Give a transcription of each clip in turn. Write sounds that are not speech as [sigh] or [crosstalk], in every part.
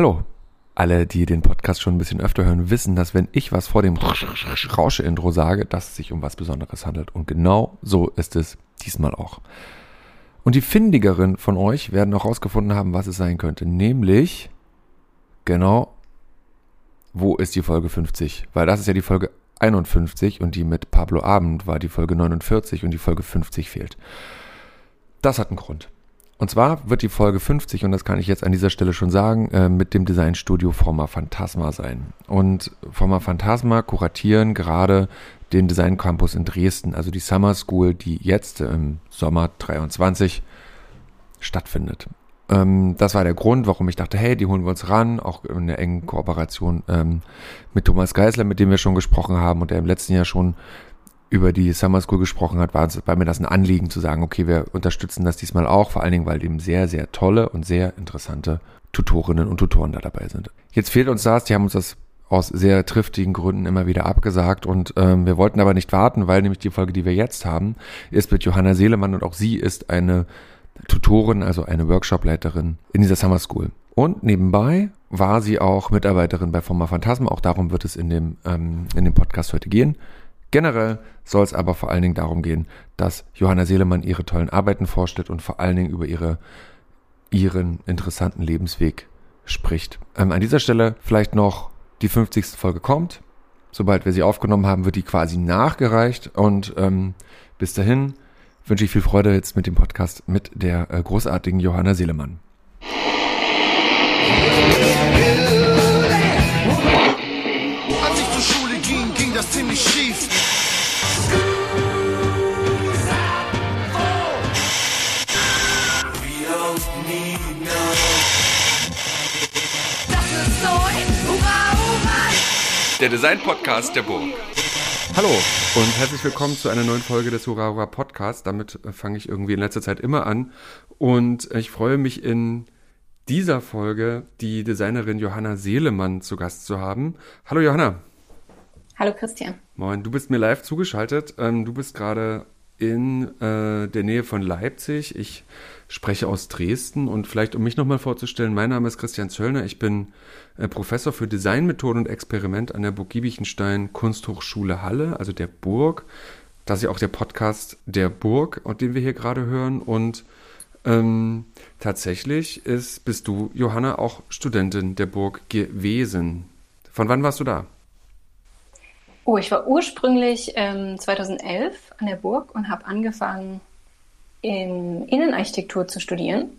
Hallo. Alle, die den Podcast schon ein bisschen öfter hören, wissen, dass wenn ich was vor dem Rausche-Intro sage, dass es sich um was Besonderes handelt. Und genau so ist es diesmal auch. Und die Findigeren von euch werden auch rausgefunden haben, was es sein könnte. Nämlich, genau, wo ist die Folge 50? Weil das ist ja die Folge 51 und die mit Pablo Abend war die Folge 49 und die Folge 50 fehlt. Das hat einen Grund. Und zwar wird die Folge 50, und das kann ich jetzt an dieser Stelle schon sagen, äh, mit dem Designstudio Forma Phantasma sein. Und Forma Phantasma kuratieren gerade den Design Campus in Dresden, also die Summer School, die jetzt im Sommer 23 stattfindet. Ähm, das war der Grund, warum ich dachte, hey, die holen wir uns ran, auch in der engen Kooperation ähm, mit Thomas Geisler, mit dem wir schon gesprochen haben und der im letzten Jahr schon über die Summer School gesprochen hat, war, war mir das ein Anliegen zu sagen, okay, wir unterstützen das diesmal auch, vor allen Dingen, weil eben sehr, sehr tolle und sehr interessante Tutorinnen und Tutoren da dabei sind. Jetzt fehlt uns das, die haben uns das aus sehr triftigen Gründen immer wieder abgesagt und ähm, wir wollten aber nicht warten, weil nämlich die Folge, die wir jetzt haben, ist mit Johanna Seelemann und auch sie ist eine Tutorin, also eine Workshopleiterin in dieser Summer School. Und nebenbei war sie auch Mitarbeiterin bei Forma Phantasma, auch darum wird es in dem, ähm, in dem Podcast heute gehen. Generell soll es aber vor allen Dingen darum gehen, dass Johanna Seelemann ihre tollen Arbeiten vorstellt und vor allen Dingen über ihre, ihren interessanten Lebensweg spricht. Ähm, an dieser Stelle vielleicht noch die 50. Folge kommt. Sobald wir sie aufgenommen haben, wird die quasi nachgereicht und ähm, bis dahin wünsche ich viel Freude jetzt mit dem Podcast mit der äh, großartigen Johanna Seelemann. Design-Podcast der Burg. Hallo und herzlich willkommen zu einer neuen Folge des Hurra Hurra Podcasts. Damit äh, fange ich irgendwie in letzter Zeit immer an. Und ich freue mich in dieser Folge die Designerin Johanna Seelemann zu Gast zu haben. Hallo Johanna. Hallo Christian. Moin, du bist mir live zugeschaltet. Ähm, du bist gerade in äh, der Nähe von Leipzig. Ich spreche aus Dresden und vielleicht, um mich nochmal vorzustellen, mein Name ist Christian Zöllner. Ich bin äh, Professor für Designmethoden und Experiment an der Burg Giebichenstein Kunsthochschule Halle, also der Burg. Das ist ja auch der Podcast der Burg, den wir hier gerade hören. Und ähm, tatsächlich ist, bist du, Johanna, auch Studentin der Burg gewesen. Von wann warst du da? Oh, ich war ursprünglich ähm, 2011 an der Burg und habe angefangen, in Innenarchitektur zu studieren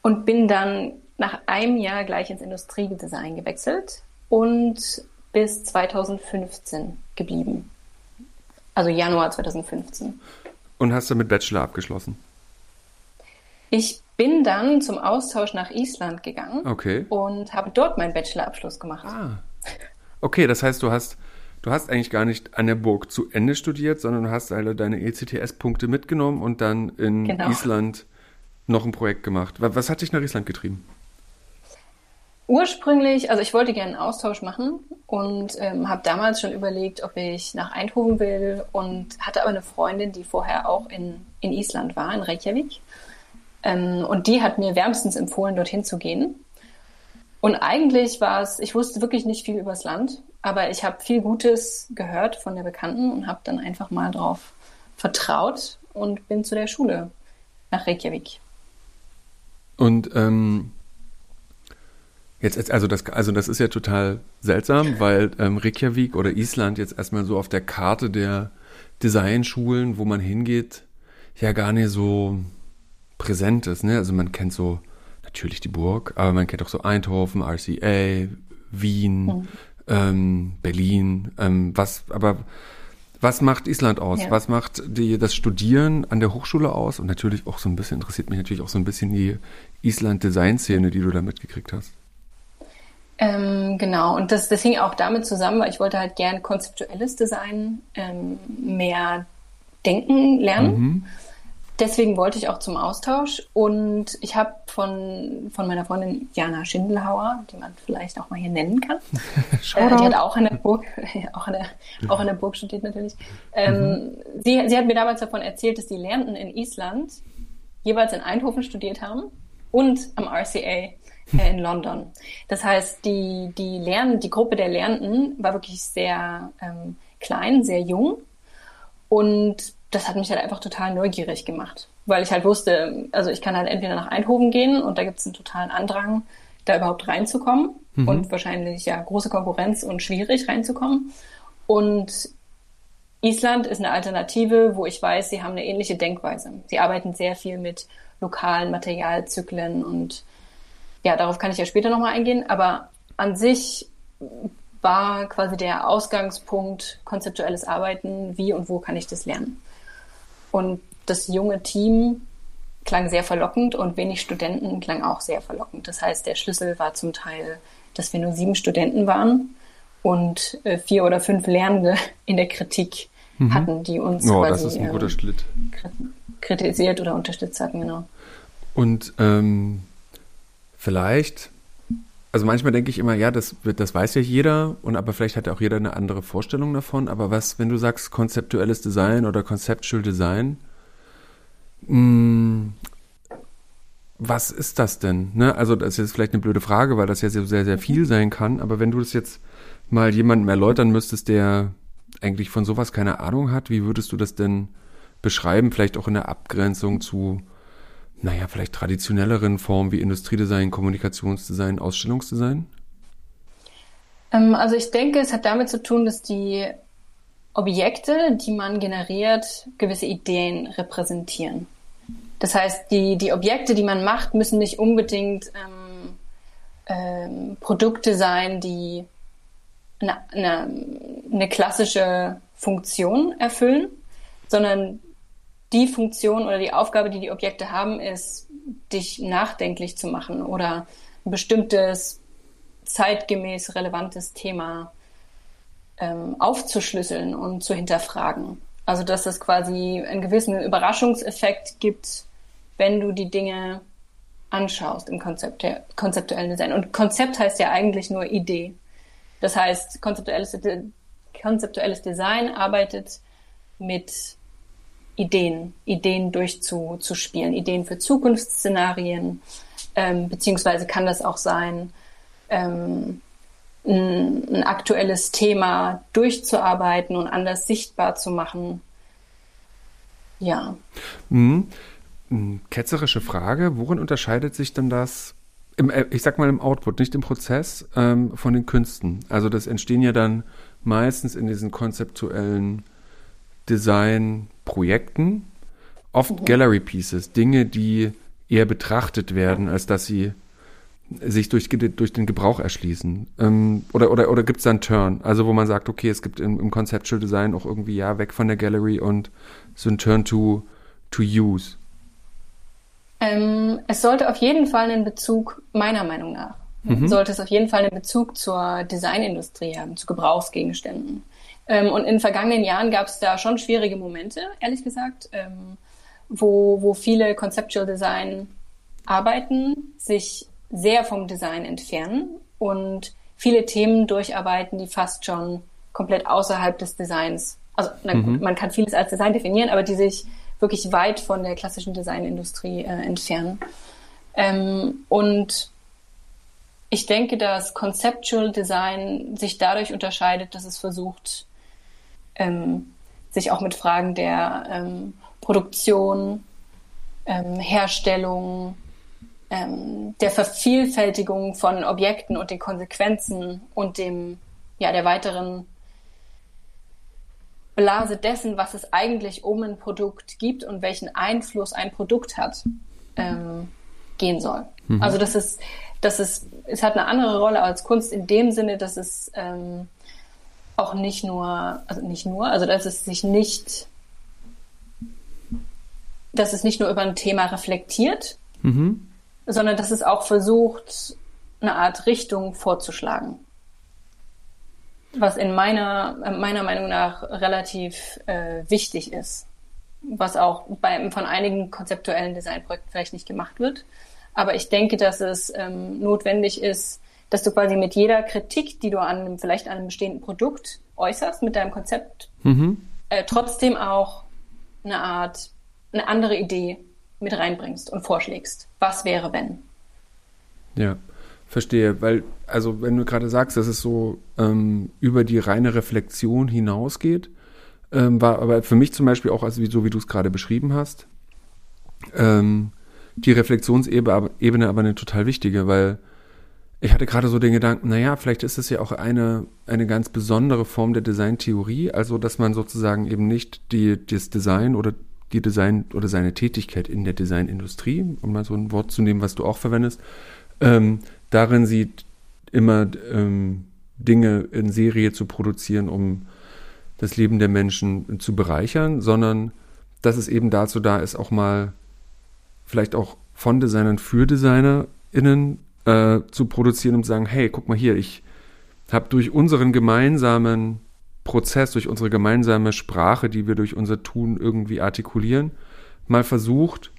und bin dann nach einem Jahr gleich ins Industriedesign gewechselt und bis 2015 geblieben. Also Januar 2015. Und hast du mit Bachelor abgeschlossen? Ich bin dann zum Austausch nach Island gegangen okay. und habe dort meinen Bachelorabschluss gemacht. Ah. Okay, das heißt, du hast du hast eigentlich gar nicht an der Burg zu Ende studiert, sondern du hast alle deine ECTS-Punkte mitgenommen und dann in genau. Island noch ein Projekt gemacht. Was hat dich nach Island getrieben? Ursprünglich, also ich wollte gerne einen Austausch machen und ähm, habe damals schon überlegt, ob ich nach Eindhoven will und hatte aber eine Freundin, die vorher auch in, in Island war, in Reykjavik. Ähm, und die hat mir wärmstens empfohlen, dorthin zu gehen. Und eigentlich war es, ich wusste wirklich nicht viel übers Land, aber ich habe viel Gutes gehört von der Bekannten und habe dann einfach mal drauf vertraut und bin zu der Schule nach Reykjavik. Und ähm, jetzt, also das, also das ist ja total seltsam, weil ähm, Reykjavik oder Island jetzt erstmal so auf der Karte der Designschulen, wo man hingeht, ja gar nicht so präsent ist. Ne? Also man kennt so natürlich die Burg, aber man kennt auch so Eindhoven, RCA, Wien, mhm ähm, Berlin. Ähm, was, aber was macht Island aus? Ja. Was macht die, das Studieren an der Hochschule aus? Und natürlich auch so ein bisschen, interessiert mich natürlich auch so ein bisschen die Island-Design-Szene, die du da mitgekriegt hast. Ähm, genau, und das, das hing auch damit zusammen, weil ich wollte halt gern konzeptuelles Design ähm, mehr denken lernen. Mhm deswegen wollte ich auch zum Austausch und ich habe von, von meiner Freundin Jana Schindelhauer, die man vielleicht auch mal hier nennen kann, [laughs] äh, die hat auch an der Burg, [laughs] auch an der, auch an der Burg studiert natürlich. Ähm, mhm. sie, sie hat mir damals davon erzählt, dass die Lernenden in Island jeweils in Eindhoven studiert haben und am RCA äh, in London. Das heißt, die, die Lern die Gruppe der Lernenden war wirklich sehr ähm, klein, sehr jung. Und das hat mich halt einfach total neugierig gemacht. Weil ich halt wusste, also ich kann halt entweder nach Eindhoven gehen und da gibt es einen totalen Andrang, da überhaupt reinzukommen. Mhm. Und wahrscheinlich ja große Konkurrenz und schwierig reinzukommen. Und Island ist eine Alternative, wo ich weiß, sie haben eine ähnliche Denkweise. Sie arbeiten sehr viel mit lokalen Materialzyklen und ja, darauf kann ich ja später nochmal eingehen, aber an sich war quasi der Ausgangspunkt konzeptuelles Arbeiten, wie und wo kann ich das lernen. Und das junge Team klang sehr verlockend und wenig Studenten klang auch sehr verlockend. Das heißt, der Schlüssel war zum Teil, dass wir nur sieben Studenten waren und äh, vier oder fünf Lernende in der Kritik mhm. hatten, die uns oh, quasi ähm, kritisiert oder unterstützt hatten, genau. Und ähm, vielleicht, also manchmal denke ich immer, ja, das, das weiß ja jeder, und aber vielleicht hat ja auch jeder eine andere Vorstellung davon. Aber was, wenn du sagst konzeptuelles Design oder Conceptual Design, mh, hm, was ist das denn? Ne? Also das ist jetzt vielleicht eine blöde Frage, weil das ja sehr, sehr, sehr viel sein kann. Aber wenn du das jetzt mal jemandem erläutern müsstest, der eigentlich von sowas keine Ahnung hat, wie würdest du das denn beschreiben? Vielleicht auch in der Abgrenzung zu naja, vielleicht traditionelleren Formen wie Industriedesign, Kommunikationsdesign, Ausstellungsdesign? Ähm, also ich denke, es hat damit zu tun, dass die Objekte, die man generiert, gewisse Ideen repräsentieren. Das heißt, die, die Objekte, die man macht, müssen nicht unbedingt ähm, ähm, Produkte sein, die eine, eine, eine klassische Funktion erfüllen, sondern die Funktion oder die Aufgabe, die die Objekte haben, ist, dich nachdenklich zu machen oder ein bestimmtes zeitgemäß relevantes Thema ähm, aufzuschlüsseln und zu hinterfragen. Also dass es quasi einen gewissen Überraschungseffekt gibt, wenn du die Dinge anschaust im Konzept, konzeptuellen Design. Und Konzept heißt ja eigentlich nur Idee. Das heißt, konzeptuelles, konzeptuelles Design arbeitet mit Ideen, Ideen durchzuspielen, Ideen für Zukunftsszenarien, ähm, beziehungsweise kann das auch sein, ähm, ein, ein, aktuelles Thema durchzuarbeiten und anders sichtbar zu machen. Ja. Mhm. Ketzerische Frage, worin unterscheidet sich denn das, im, äh, ich sag mal im Output, nicht im Prozess, ähm, von den Künsten? Also das entstehen ja dann meistens in diesen konzeptuellen Design-Projekten oft. Gallery Pieces, Dinge, die eher betrachtet werden, als dass sie sich durch, durch den Gebrauch erschließen. Ähm, oder oder, oder gibt es da einen Turn? Also wo man sagt, okay, es gibt im, im Conceptual Design auch irgendwie, ja, weg von der Gallery und so ein Turn to, to use. Ähm, es sollte auf jeden Fall einen Bezug, meiner Meinung nach, mhm. sollte es auf jeden Fall einen Bezug zur Designindustrie haben, zu Gebrauchsgegenständen. Ähm, und in vergangenen Jahren gab es da schon schwierige Momente, ehrlich gesagt, ähm, wo, wo viele Conceptual Design arbeiten, sich sehr vom Design entfernen und viele Themen durcharbeiten, die fast schon komplett außerhalb des Designs, also na, mhm. man kann vieles als Design definieren, aber die sich wirklich weit von der klassischen Designindustrie äh, entfernen. Ähm, und ich denke, dass Conceptual Design sich dadurch unterscheidet, dass es versucht, ähm, sich auch mit Fragen der ähm, Produktion, ähm, Herstellung, ähm, der Vervielfältigung von Objekten und den Konsequenzen und dem, ja, der weiteren Blase dessen, was es eigentlich um ein Produkt gibt und welchen Einfluss ein Produkt hat, ähm, gehen soll. Mhm. Also das ist, das ist, es hat eine andere Rolle als Kunst in dem Sinne, dass es ähm, auch nicht nur, also nicht nur, also dass es sich nicht, dass es nicht nur über ein Thema reflektiert, mhm. sondern dass es auch versucht, eine Art Richtung vorzuschlagen. Was in meiner, meiner Meinung nach relativ äh, wichtig ist. Was auch bei, von einigen konzeptuellen Designprojekten vielleicht nicht gemacht wird. Aber ich denke, dass es ähm, notwendig ist, dass du quasi mit jeder Kritik, die du an vielleicht an einem bestehenden Produkt äußerst, mit deinem Konzept, mhm. äh, trotzdem auch eine Art, eine andere Idee mit reinbringst und vorschlägst. Was wäre, wenn? Ja. Verstehe, weil, also wenn du gerade sagst, dass es so ähm, über die reine Reflexion hinausgeht, ähm, war aber für mich zum Beispiel auch, also wie, so wie du es gerade beschrieben hast, ähm, die Reflexionsebene aber eine total wichtige, weil ich hatte gerade so den Gedanken, naja, vielleicht ist es ja auch eine, eine ganz besondere Form der Designtheorie, also dass man sozusagen eben nicht die, das Design oder die Design oder seine Tätigkeit in der Designindustrie, um mal so ein Wort zu nehmen, was du auch verwendest, ähm, darin sieht, immer ähm, Dinge in Serie zu produzieren, um das Leben der Menschen zu bereichern, sondern dass es eben dazu da ist, auch mal vielleicht auch von Designern für DesignerInnen äh, zu produzieren und zu sagen, hey, guck mal hier, ich habe durch unseren gemeinsamen Prozess, durch unsere gemeinsame Sprache, die wir durch unser Tun irgendwie artikulieren, mal versucht,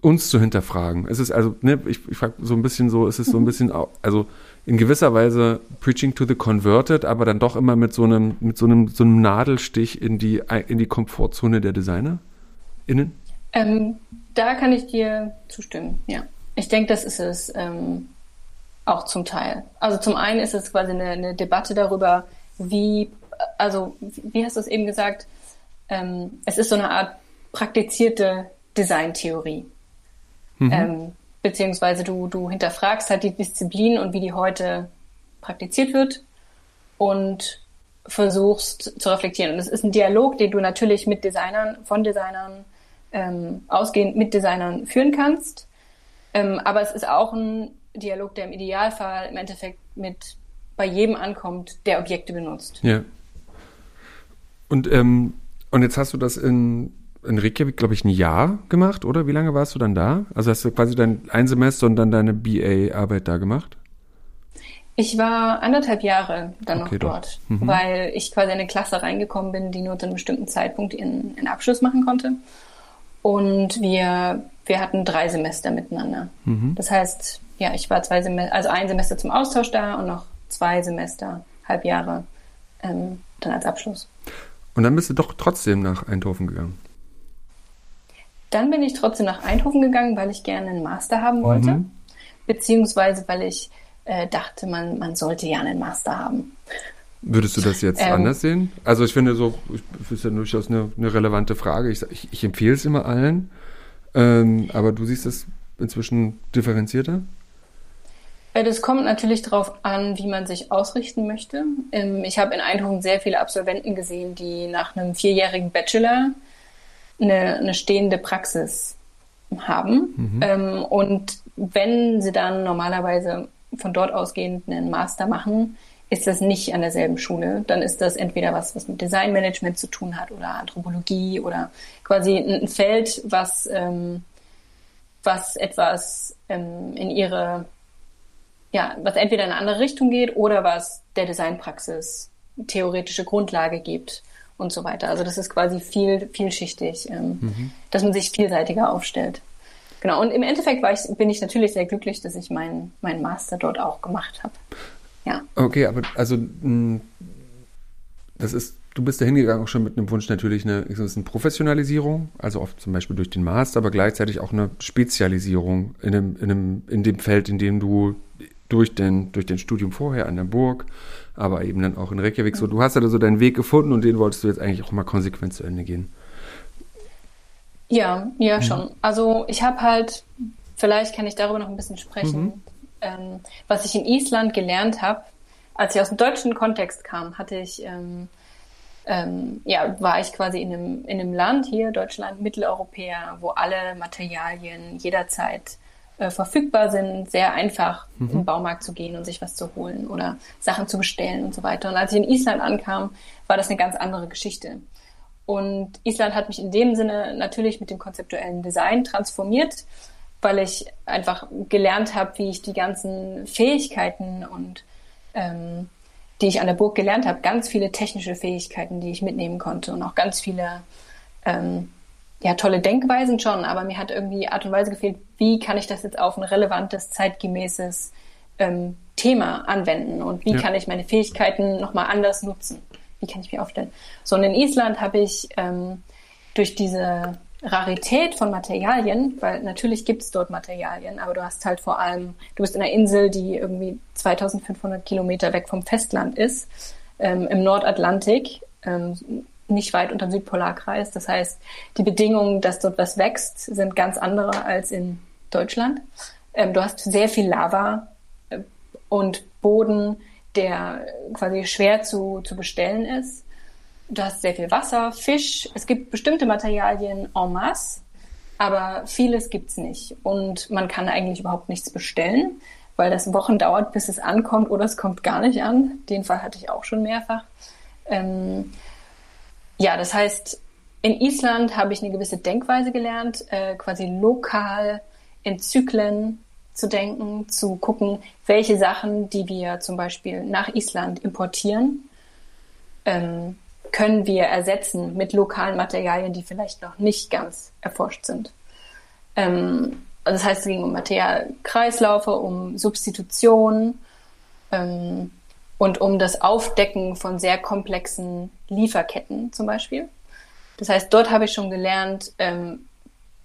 uns zu hinterfragen. Es ist also, ne, ich, ich frage so ein bisschen so, es ist so ein bisschen, also in gewisser Weise preaching to the converted, aber dann doch immer mit so einem, mit so einem, so einem Nadelstich in die, in die Komfortzone der DesignerInnen? Ähm, da kann ich dir zustimmen, ja. Ich denke, das ist es ähm, auch zum Teil. Also zum einen ist es quasi eine, eine Debatte darüber, wie, also wie hast du es eben gesagt, ähm, es ist so eine Art praktizierte Designtheorie. Mhm. Ähm, beziehungsweise du, du hinterfragst halt die Disziplin und wie die heute praktiziert wird und versuchst zu reflektieren. Und es ist ein Dialog, den du natürlich mit Designern, von Designern, ähm, ausgehend mit Designern führen kannst. Ähm, aber es ist auch ein Dialog, der im Idealfall im Endeffekt mit bei jedem ankommt, der Objekte benutzt. Ja. Und, ähm, und jetzt hast du das in in Reykjavik, glaube ich, ein Jahr gemacht, oder? Wie lange warst du dann da? Also hast du quasi dein ein Semester und dann deine BA-Arbeit da gemacht? Ich war anderthalb Jahre dann okay, noch dort, mhm. weil ich quasi in eine Klasse reingekommen bin, die nur zu einem bestimmten Zeitpunkt ihren, ihren Abschluss machen konnte. Und wir, wir hatten drei Semester miteinander. Mhm. Das heißt, ja, ich war zwei Semester, also ein Semester zum Austausch da und noch zwei Semester, halb Jahre ähm, dann als Abschluss. Und dann bist du doch trotzdem nach Eindhoven gegangen. Dann bin ich trotzdem nach Eindhoven gegangen, weil ich gerne einen Master haben wollte, mhm. beziehungsweise weil ich äh, dachte, man, man sollte ja einen Master haben. Würdest du das jetzt ähm, anders sehen? Also ich finde so, das ist ja durchaus eine, eine relevante Frage. Ich, ich, ich empfehle es immer allen, ähm, aber du siehst es inzwischen differenzierter? Äh, das kommt natürlich darauf an, wie man sich ausrichten möchte. Ähm, ich habe in Eindhoven sehr viele Absolventen gesehen, die nach einem vierjährigen Bachelor eine, eine stehende Praxis haben. Mhm. Ähm, und wenn sie dann normalerweise von dort ausgehend einen Master machen, ist das nicht an derselben Schule. Dann ist das entweder was, was mit Designmanagement zu tun hat oder Anthropologie oder quasi ein Feld, was, ähm, was etwas ähm, in ihre, ja, was entweder in eine andere Richtung geht oder was der Designpraxis theoretische Grundlage gibt und so weiter. Also das ist quasi viel, vielschichtig, ähm, mhm. dass man sich vielseitiger aufstellt. Genau, und im Endeffekt war ich, bin ich natürlich sehr glücklich, dass ich meinen mein Master dort auch gemacht habe. Ja. Okay, aber also das ist, du bist da hingegangen auch schon mit einem Wunsch natürlich eine, eine Professionalisierung, also oft zum Beispiel durch den Master, aber gleichzeitig auch eine Spezialisierung in, einem, in, einem, in dem Feld, in dem du durch den, durch den Studium vorher an der Burg aber eben dann auch in Reykjavik. So, du hast ja so deinen Weg gefunden und den wolltest du jetzt eigentlich auch mal konsequent zu Ende gehen. Ja, ja, mhm. schon. Also ich habe halt, vielleicht kann ich darüber noch ein bisschen sprechen, mhm. Ähm, was ich in Island gelernt habe. Als ich aus dem deutschen Kontext kam, hatte ich, ähm, ähm, ja, war ich quasi in einem, in einem Land hier, Deutschland, Mitteleuropäer, wo alle Materialien jederzeit äh, verfügbar sind, sehr einfach mhm. im Baumarkt zu gehen und sich was zu holen oder Sachen zu bestellen und so weiter. Und als ich in Island ankam, war das eine ganz andere Geschichte. Und Island hat mich in dem Sinne natürlich mit dem konzeptuellen Design transformiert, weil ich einfach gelernt habe, wie ich die ganzen Fähigkeiten und ähm, die ich an der Burg gelernt habe, ganz viele technische Fähigkeiten, die ich mitnehmen konnte und auch ganz viele ähm, ja, tolle Denkweisen schon, aber mir hat irgendwie Art und Weise gefehlt, wie kann ich das jetzt auf ein relevantes, zeitgemäßes ähm, Thema anwenden und wie ja. kann ich meine Fähigkeiten nochmal anders nutzen? Wie kann ich mich aufstellen? So, und in Island habe ich ähm, durch diese Rarität von Materialien, weil natürlich gibt es dort Materialien, aber du hast halt vor allem, du bist in einer Insel, die irgendwie 2500 Kilometer weg vom Festland ist, ähm, im Nordatlantik, ähm, nicht weit unter dem Südpolarkreis. Das heißt, die Bedingungen, dass dort was wächst, sind ganz andere als in Deutschland. Ähm, du hast sehr viel Lava äh, und Boden, der quasi schwer zu, zu bestellen ist. Du hast sehr viel Wasser, Fisch. Es gibt bestimmte Materialien en masse, aber vieles gibt's nicht. Und man kann eigentlich überhaupt nichts bestellen, weil das Wochen dauert, bis es ankommt oder es kommt gar nicht an. Den Fall hatte ich auch schon mehrfach. Ähm, ja, das heißt, in Island habe ich eine gewisse Denkweise gelernt, äh, quasi lokal in Zyklen zu denken, zu gucken, welche Sachen, die wir zum Beispiel nach Island importieren, ähm, können wir ersetzen mit lokalen Materialien, die vielleicht noch nicht ganz erforscht sind. Ähm, also das heißt, es ging um Materialkreislaufe, um Substitution ähm, und um das Aufdecken von sehr komplexen Lieferketten zum Beispiel. Das heißt, dort habe ich schon gelernt, ähm,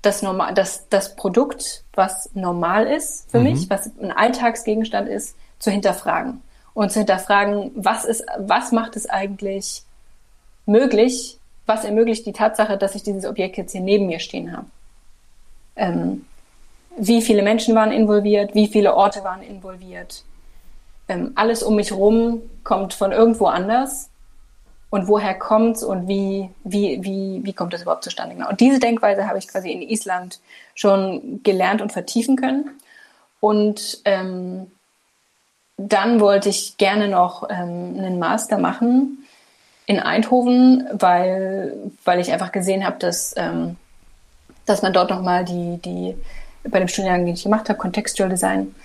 das, normal, das, das Produkt, was normal ist für mhm. mich, was ein Alltagsgegenstand ist, zu hinterfragen. Und zu hinterfragen, was ist, was macht es eigentlich möglich, was ermöglicht die Tatsache, dass ich dieses Objekt jetzt hier neben mir stehen habe. Ähm, wie viele Menschen waren involviert, wie viele Orte waren involviert. Ähm, alles um mich herum kommt von irgendwo anders und woher kommt's und wie, wie, wie, wie kommt das überhaupt zustande? Genau. Und diese Denkweise habe ich quasi in Island schon gelernt und vertiefen können. Und ähm, dann wollte ich gerne noch ähm, einen Master machen in Eindhoven, weil, weil ich einfach gesehen habe, dass, ähm, dass man dort nochmal die, die, bei dem Studiengang, den ich gemacht habe, Contextual Design,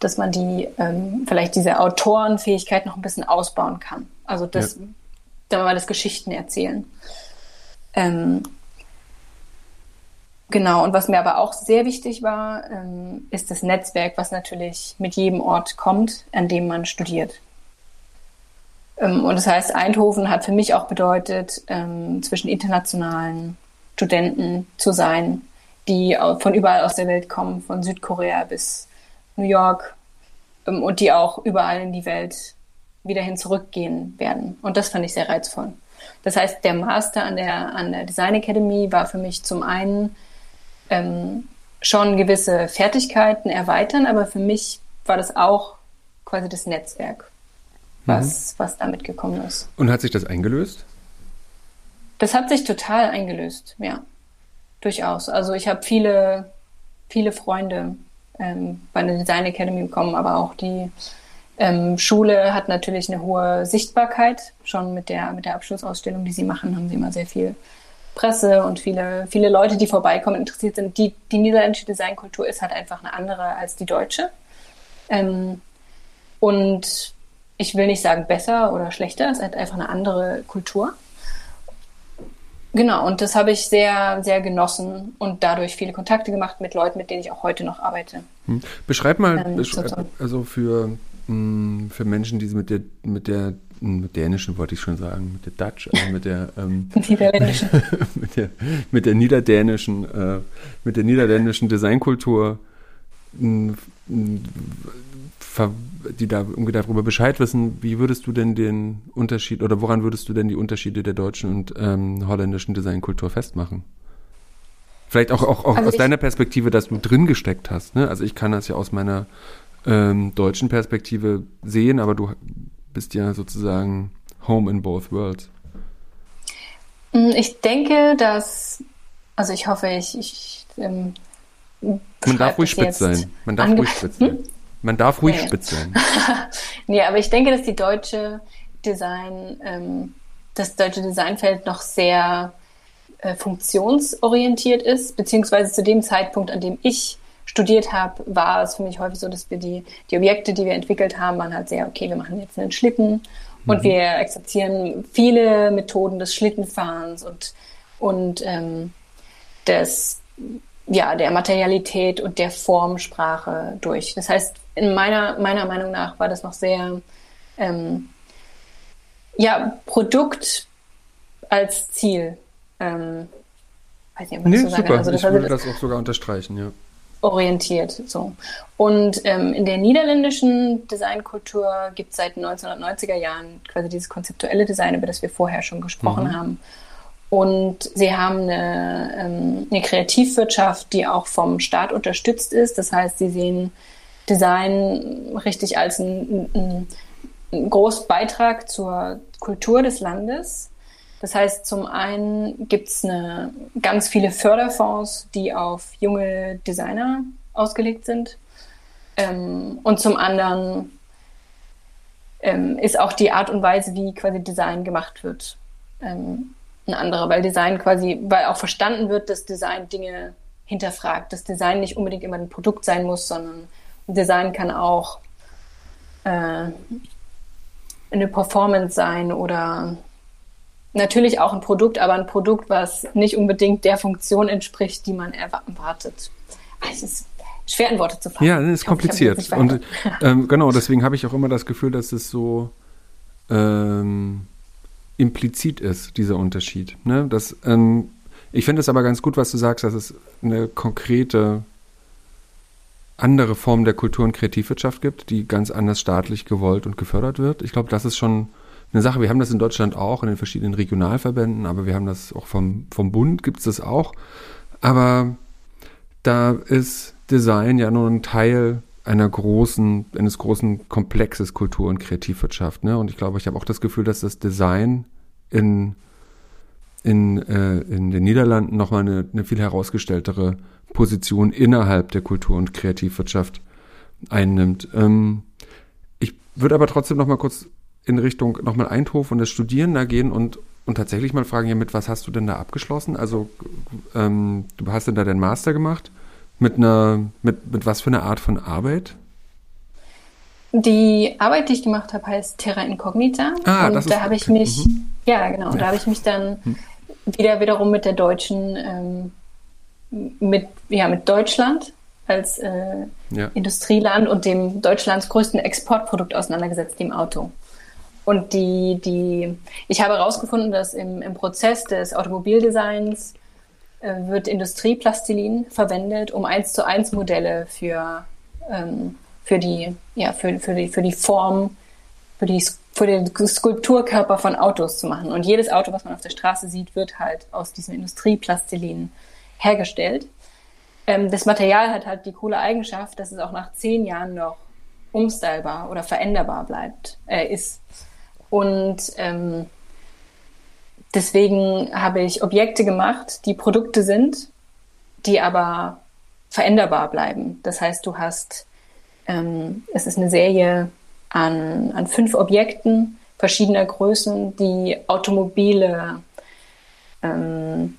dass man die ähm, vielleicht diese Autorenfähigkeit noch ein bisschen ausbauen kann. Also das, ja wir mal, das Geschichten erzählen. Ähm, genau, und was mir aber auch sehr wichtig war, ähm, ist das Netzwerk, was natürlich mit jedem Ort kommt, an dem man studiert. Ähm, und das heißt, Eindhoven hat für mich auch bedeutet, ähm, zwischen internationalen Studenten zu sein, die von überall aus der Welt kommen, von Südkorea bis New York ähm, und die auch überall in die Welt wieder hin zurückgehen werden. Und das fand ich sehr reizvoll. Das heißt, der Master an der, an der Design Academy war für mich zum einen ähm, schon gewisse Fertigkeiten erweitern, aber für mich war das auch quasi das Netzwerk, was, mhm. was damit gekommen ist. Und hat sich das eingelöst? Das hat sich total eingelöst, ja. Durchaus. Also ich habe viele, viele Freunde ähm, bei der Design Academy bekommen, aber auch die ähm, Schule hat natürlich eine hohe Sichtbarkeit. Schon mit der, mit der Abschlussausstellung, die sie machen, haben sie immer sehr viel Presse und viele, viele Leute, die vorbeikommen, interessiert sind. Die, die niederländische Designkultur ist halt einfach eine andere als die deutsche. Ähm, und ich will nicht sagen besser oder schlechter, es ist halt einfach eine andere Kultur. Genau, und das habe ich sehr, sehr genossen und dadurch viele Kontakte gemacht mit Leuten, mit denen ich auch heute noch arbeite. Hm. Beschreib mal, ähm, beschreib, also für Mm, für Menschen, die mit der, mit der, mm, mit dänischen wollte ich schon sagen, mit der Dutch, also mit der, ähm, [laughs] [laughs] mit der, mit der niederdänischen, äh, mit der niederländischen Designkultur, die da irgendwie darüber Bescheid wissen, wie würdest du denn den Unterschied oder woran würdest du denn die Unterschiede der deutschen und ähm, holländischen Designkultur festmachen? Vielleicht auch, auch, auch also aus deiner Perspektive, dass du drin gesteckt hast. Ne? Also ich kann das ja aus meiner ähm, deutschen Perspektive sehen, aber du bist ja sozusagen home in both worlds. Mm, ich denke, dass, also ich hoffe, ich, ich ähm, man darf ruhig spitz sein. Man darf ruhig spitz sein. [laughs] Man darf ruhig nee. spitz sein. [laughs] nee, aber ich denke, dass die deutsche Design, ähm, das deutsche Designfeld noch sehr äh, funktionsorientiert ist, beziehungsweise zu dem Zeitpunkt, an dem ich studiert habe, war es für mich häufig so, dass wir die, die Objekte, die wir entwickelt haben, waren halt sehr, okay, wir machen jetzt einen Schlitten und mhm. wir akzeptieren viele Methoden des Schlittenfahrens und, und ähm, des, ja, der Materialität und der Formsprache durch. Das heißt, in meiner, meiner Meinung nach war das noch sehr, ähm, ja, Produkt als Ziel ähm, Weiß nicht, nee, so super. sagen Also das ich würde das auch sogar unterstreichen, ja. Orientiert, so. Und ähm, in der niederländischen Designkultur gibt es seit den 1990er Jahren quasi dieses konzeptuelle Design, über das wir vorher schon gesprochen mhm. haben. Und sie haben eine, ähm, eine Kreativwirtschaft, die auch vom Staat unterstützt ist. Das heißt, sie sehen Design richtig als einen, einen, großen Beitrag zur Kultur des Landes. Das heißt, zum einen gibt es ganz viele Förderfonds, die auf junge Designer ausgelegt sind. Ähm, und zum anderen ähm, ist auch die Art und Weise, wie quasi Design gemacht wird, ähm, eine andere, weil Design quasi, weil auch verstanden wird, dass Design Dinge hinterfragt, dass Design nicht unbedingt immer ein Produkt sein muss, sondern Design kann auch äh, eine Performance sein oder natürlich auch ein Produkt, aber ein Produkt, was nicht unbedingt der Funktion entspricht, die man erwartet. Ah, es ist schwer in Worte zu fassen. Ja, es ist kompliziert. Und ähm, genau, deswegen habe ich auch immer das Gefühl, dass es so ähm, implizit ist, dieser Unterschied. Ne? Das, ähm, ich finde es aber ganz gut, was du sagst, dass es eine konkrete andere Form der Kultur- und Kreativwirtschaft gibt, die ganz anders staatlich gewollt und gefördert wird. Ich glaube, das ist schon eine Sache. Wir haben das in Deutschland auch in den verschiedenen Regionalverbänden, aber wir haben das auch vom, vom Bund gibt es das auch. Aber da ist Design ja nur ein Teil einer großen, eines großen Komplexes Kultur- und Kreativwirtschaft. Ne? Und ich glaube, ich habe auch das Gefühl, dass das Design in, in, äh, in den Niederlanden nochmal eine, eine viel herausgestelltere Position innerhalb der Kultur- und Kreativwirtschaft einnimmt. Ähm, ich würde aber trotzdem nochmal kurz in Richtung nochmal Eindhoven und das Studieren da gehen und, und tatsächlich mal fragen, ja, mit was hast du denn da abgeschlossen? Also ähm, du hast denn da deinen Master gemacht? Mit einer, mit, mit was für einer Art von Arbeit? Die Arbeit, die ich gemacht habe, heißt Terra Incognita. Ah, und das da habe ich mich, mhm. ja genau, ja. da habe ich mich dann mhm. wieder wiederum mit der deutschen, ähm, mit, ja, mit Deutschland als äh, ja. Industrieland und dem Deutschlands größten Exportprodukt auseinandergesetzt, dem Auto. Und die, die, ich habe herausgefunden, dass im, im Prozess des Automobildesigns wird Industrieplastilin verwendet, um eins zu eins Modelle für, ähm, für die, ja, für, für die, für die Form, für die, für den Skulpturkörper von Autos zu machen. Und jedes Auto, was man auf der Straße sieht, wird halt aus diesem Industrieplastilin hergestellt. Ähm, das Material hat halt die coole Eigenschaft, dass es auch nach zehn Jahren noch umstylbar oder veränderbar bleibt, äh, ist. Und ähm, deswegen habe ich Objekte gemacht, die Produkte sind, die aber veränderbar bleiben. Das heißt, du hast, ähm, es ist eine Serie an, an fünf Objekten verschiedener Größen, die automobile ähm,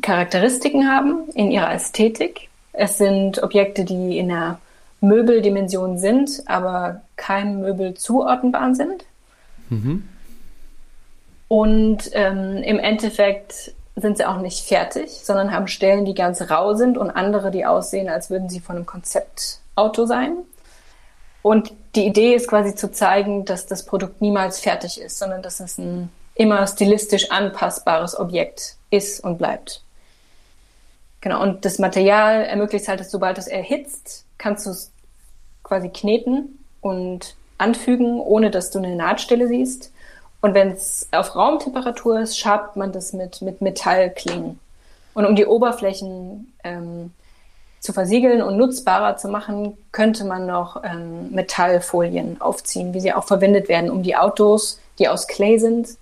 Charakteristiken haben in ihrer Ästhetik. Es sind Objekte, die in der Möbeldimension sind, aber keinem Möbel zuordnenbar sind. Mhm. Und ähm, im Endeffekt sind sie auch nicht fertig, sondern haben Stellen, die ganz rau sind und andere, die aussehen, als würden sie von einem Konzeptauto sein. Und die Idee ist quasi zu zeigen, dass das Produkt niemals fertig ist, sondern dass es ein immer stilistisch anpassbares Objekt ist und bleibt. Genau, und das Material ermöglicht halt, dass sobald es erhitzt, kannst du es quasi kneten und anfügen, ohne dass du eine Nahtstelle siehst. Und wenn es auf Raumtemperatur ist, schabt man das mit, mit Metallklingen. Und um die Oberflächen ähm, zu versiegeln und nutzbarer zu machen, könnte man noch ähm, Metallfolien aufziehen, wie sie auch verwendet werden, um die Autos, die aus Clay sind,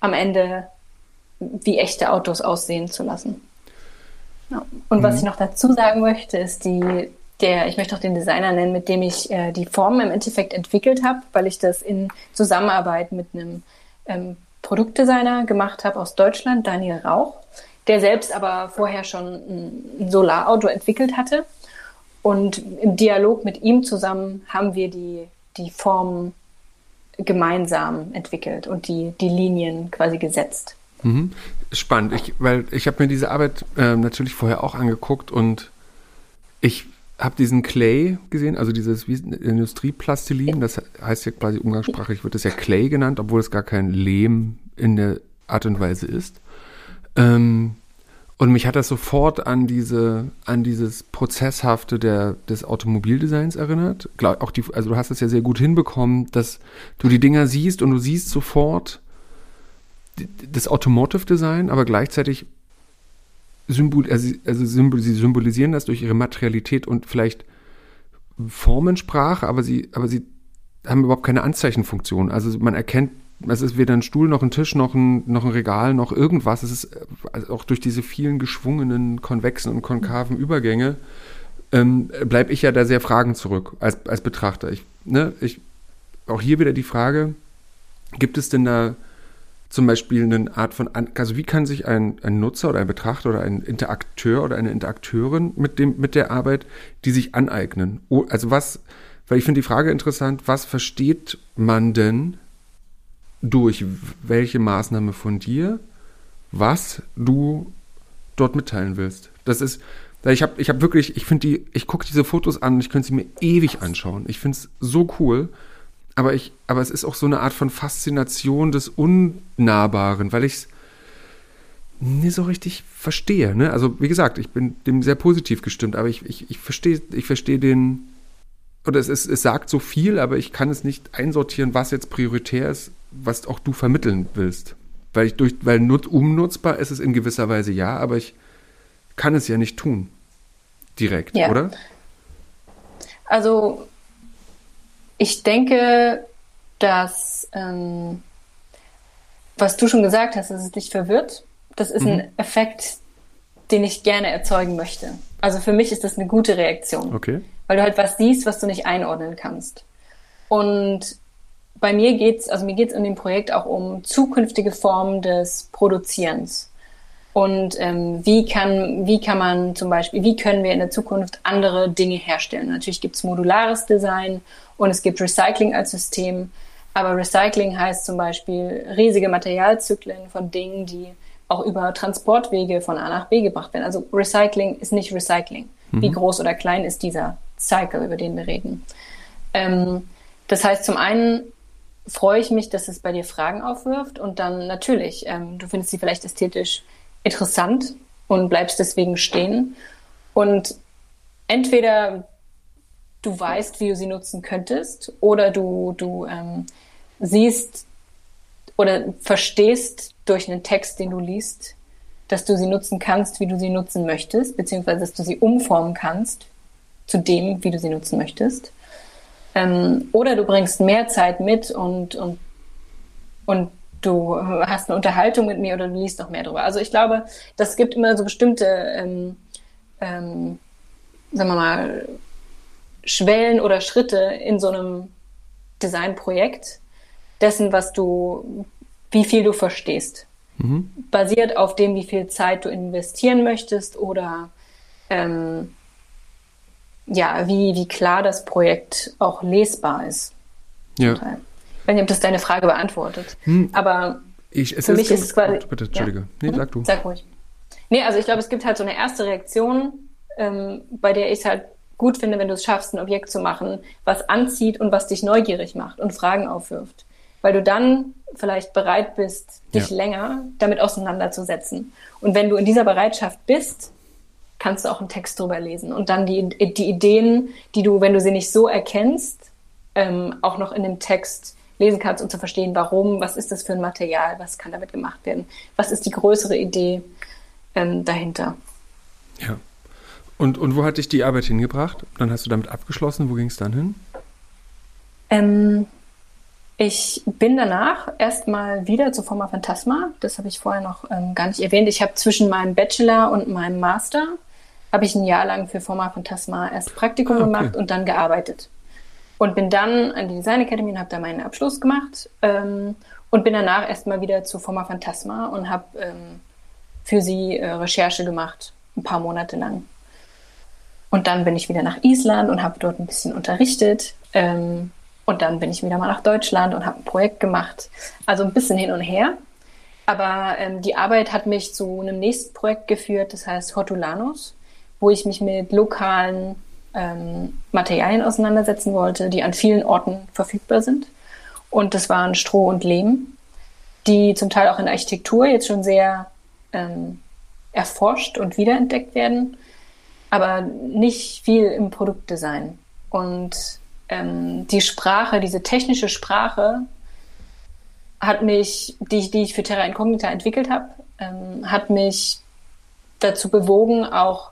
am Ende wie echte Autos aussehen zu lassen. Ja. Und mhm. was ich noch dazu sagen möchte, ist die der, ich möchte auch den Designer nennen, mit dem ich äh, die Formen im Endeffekt entwickelt habe, weil ich das in Zusammenarbeit mit einem ähm, Produktdesigner gemacht habe aus Deutschland, Daniel Rauch, der selbst aber vorher schon ein Solarauto entwickelt hatte. Und im Dialog mit ihm zusammen haben wir die, die Formen gemeinsam entwickelt und die, die Linien quasi gesetzt. Mhm. Spannend, ich, weil ich habe mir diese Arbeit äh, natürlich vorher auch angeguckt und ich habe diesen Clay gesehen, also dieses Industrieplastilin, das heißt ja quasi umgangssprachlich, wird das ja Clay genannt, obwohl es gar kein Lehm in der Art und Weise ist. Ähm, Und mich hat das sofort an diese, an dieses Prozesshafte der, des Automobildesigns erinnert. Glaub, auch die, also du hast es ja sehr gut hinbekommen, dass du die Dinger siehst und du siehst sofort das Automotive Design, aber gleichzeitig symbol, also, also symbol, sie symbolisieren das durch ihre Materialität und vielleicht Formensprache, aber sie, aber sie haben überhaupt keine Anzeichenfunktion. Also man erkennt es ist weder ein Stuhl noch ein Tisch noch ein, noch ein Regal noch irgendwas. Es ist also auch durch diese vielen geschwungenen, konvexen und konkaven Übergänge ähm, bleibe ich ja da sehr fragend zurück als, als Betrachter. Ich, ne, ich, auch hier wieder die Frage, gibt es denn da zum Beispiel eine Art von, also wie kann sich ein, ein Nutzer oder ein Betrachter oder ein Interakteur oder eine Interakteurin mit dem, mit der Arbeit, die sich aneignen? Also was, weil ich finde die Frage interessant, was versteht man denn durch welche Maßnahme von dir, was du dort mitteilen willst. Das ist, ich habe ich hab wirklich, ich finde die, ich gucke diese Fotos an ich könnte sie mir ewig anschauen. Ich finde es so cool. Aber ich, aber es ist auch so eine Art von Faszination des Unnahbaren, weil ich es nie so richtig verstehe. Ne? Also wie gesagt, ich bin dem sehr positiv gestimmt, aber ich, ich, ich verstehe, ich verstehe den, oder es, ist, es sagt so viel, aber ich kann es nicht einsortieren, was jetzt prioritär ist was auch du vermitteln willst. Weil ich durch, weil nut, umnutzbar ist es in gewisser Weise ja, aber ich kann es ja nicht tun. Direkt, ja. oder? Also ich denke, dass ähm, was du schon gesagt hast, dass es dich verwirrt, das ist mhm. ein Effekt, den ich gerne erzeugen möchte. Also für mich ist das eine gute Reaktion. Okay. Weil du halt was siehst, was du nicht einordnen kannst. Und bei mir geht's, also mir geht's in dem Projekt auch um zukünftige Formen des Produzierens. Und ähm, wie, kann, wie kann man zum Beispiel, wie können wir in der Zukunft andere Dinge herstellen? Natürlich gibt's modulares Design und es gibt Recycling als System. Aber Recycling heißt zum Beispiel riesige Materialzyklen von Dingen, die auch über Transportwege von A nach B gebracht werden. Also Recycling ist nicht Recycling. Mhm. Wie groß oder klein ist dieser Cycle, über den wir reden? Ähm, das heißt, zum einen freue ich mich, dass es bei dir Fragen aufwirft und dann natürlich, ähm, du findest sie vielleicht ästhetisch interessant und bleibst deswegen stehen. Und entweder du weißt, wie du sie nutzen könntest, oder du, du ähm, siehst oder verstehst durch einen Text, den du liest, dass du sie nutzen kannst, wie du sie nutzen möchtest, beziehungsweise dass du sie umformen kannst zu dem, wie du sie nutzen möchtest. Ähm, oder du bringst mehr Zeit mit und, und, und du hast eine Unterhaltung mit mir oder du liest noch mehr drüber. Also ich glaube, das gibt immer so bestimmte, ähm, ähm, sagen wir mal, Schwellen oder Schritte in so einem Designprojekt dessen, was du, wie viel du verstehst. Mhm. Basiert auf dem, wie viel Zeit du investieren möchtest oder ähm, ja, wie, wie klar das Projekt auch lesbar ist. Ja. Ich weiß nicht, ob das deine Frage beantwortet. Hm. Aber ich, für mich ist es quasi. Bitte, Entschuldige. Ja? Nee, sag du. Sag ruhig. Nee, also ich glaube, es gibt halt so eine erste Reaktion, ähm, bei der ich es halt gut finde, wenn du es schaffst, ein Objekt zu machen, was anzieht und was dich neugierig macht und Fragen aufwirft. Weil du dann vielleicht bereit bist, dich ja. länger damit auseinanderzusetzen. Und wenn du in dieser Bereitschaft bist, kannst du auch einen Text drüber lesen und dann die, die Ideen, die du, wenn du sie nicht so erkennst, ähm, auch noch in dem Text lesen kannst, um zu verstehen, warum, was ist das für ein Material, was kann damit gemacht werden, was ist die größere Idee ähm, dahinter. Ja. Und, und wo hat dich die Arbeit hingebracht? Dann hast du damit abgeschlossen. Wo ging es dann hin? Ähm, ich bin danach erstmal wieder zu Forma Phantasma. Das habe ich vorher noch ähm, gar nicht erwähnt. Ich habe zwischen meinem Bachelor und meinem Master habe ich ein Jahr lang für Forma Phantasma erst Praktikum ah, okay. gemacht und dann gearbeitet. Und bin dann an die Design Academy und habe da meinen Abschluss gemacht ähm, und bin danach erstmal wieder zu Forma Phantasma und habe ähm, für sie äh, Recherche gemacht, ein paar Monate lang. Und dann bin ich wieder nach Island und habe dort ein bisschen unterrichtet. Ähm, und dann bin ich wieder mal nach Deutschland und habe ein Projekt gemacht. Also ein bisschen hin und her. Aber ähm, die Arbeit hat mich zu einem nächsten Projekt geführt, das heißt Hortulanos wo ich mich mit lokalen ähm, Materialien auseinandersetzen wollte, die an vielen Orten verfügbar sind. Und das waren Stroh und Lehm, die zum Teil auch in Architektur jetzt schon sehr ähm, erforscht und wiederentdeckt werden, aber nicht viel im Produktdesign. Und ähm, die Sprache, diese technische Sprache, hat mich, die, die ich für Terra Incognita entwickelt habe, ähm, hat mich dazu bewogen, auch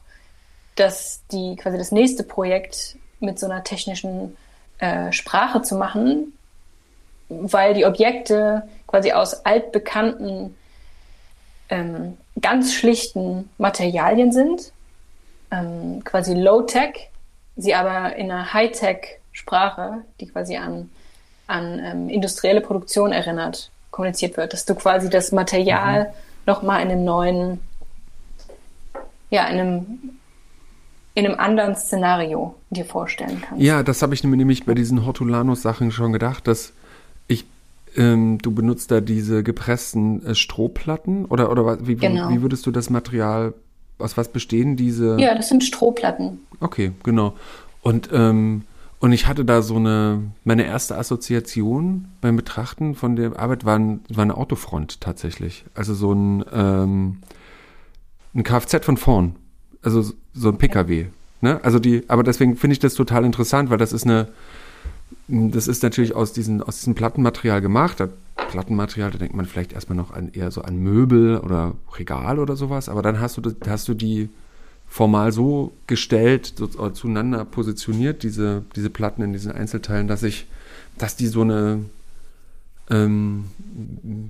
dass die quasi das nächste Projekt mit so einer technischen äh, Sprache zu machen, weil die Objekte quasi aus altbekannten, ähm, ganz schlichten Materialien sind, ähm, quasi Low-Tech, sie aber in einer High-Tech-Sprache, die quasi an, an ähm, industrielle Produktion erinnert, kommuniziert wird, dass du quasi das Material mhm. nochmal in einem neuen, ja, in einem in einem anderen Szenario dir vorstellen kannst. Ja, das habe ich nämlich bei diesen Hortulanos-Sachen schon gedacht, dass ich, ähm, du benutzt da diese gepressten äh, Strohplatten oder, oder wie, genau. wie würdest du das Material, aus was bestehen diese? Ja, das sind Strohplatten. Okay, genau. Und, ähm, und ich hatte da so eine, meine erste Assoziation beim Betrachten von der Arbeit war, ein, war eine Autofront tatsächlich. Also so ein, ähm, ein Kfz von vorn also so ein PKW. Ne? Also die, aber deswegen finde ich das total interessant, weil das ist eine, das ist natürlich aus, diesen, aus diesem Plattenmaterial gemacht. Das Plattenmaterial, da denkt man vielleicht erstmal noch an, eher so an Möbel oder Regal oder sowas, aber dann hast du, hast du die formal so gestellt, so, zueinander positioniert, diese, diese Platten in diesen Einzelteilen, dass ich, dass die so eine, ähm,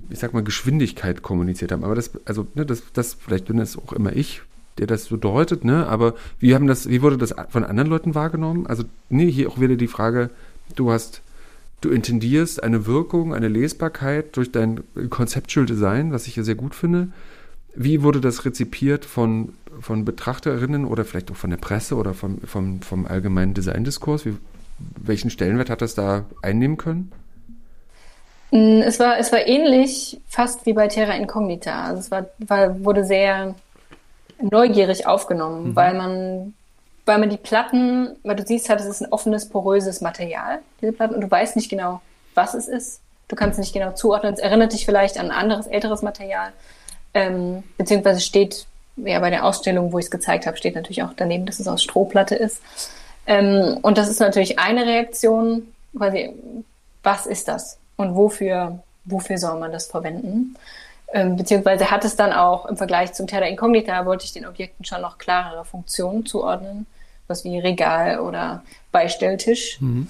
ich sag mal, Geschwindigkeit kommuniziert haben. Aber das, also, ne, das, das, vielleicht bin das auch immer ich, der das so deutet, ne? Aber wie haben das, wie wurde das von anderen Leuten wahrgenommen? Also, nee, hier auch wieder die Frage, du hast, du intendierst eine Wirkung, eine Lesbarkeit durch dein Conceptual Design, was ich ja sehr gut finde. Wie wurde das rezipiert von, von Betrachterinnen oder vielleicht auch von der Presse oder vom, vom, vom allgemeinen Designdiskurs? Wie, welchen Stellenwert hat das da einnehmen können? Mm, es war, es war ähnlich, fast wie bei Terra Incognita. Also es war, war, wurde sehr neugierig aufgenommen, mhm. weil man weil man die Platten, weil du siehst halt, es ist ein offenes, poröses Material, diese Platten, und du weißt nicht genau, was es ist. Du kannst nicht genau zuordnen. Es erinnert dich vielleicht an anderes, älteres Material. Ähm, beziehungsweise steht, ja, bei der Ausstellung, wo ich es gezeigt habe, steht natürlich auch daneben, dass es aus Strohplatte ist. Ähm, und das ist natürlich eine Reaktion, quasi, was ist das? Und wofür, wofür soll man das verwenden? Ähm, beziehungsweise hat es dann auch im Vergleich zum Terra Incognita, wollte ich den Objekten schon noch klarere Funktionen zuordnen, was wie Regal oder Beistelltisch. Mhm.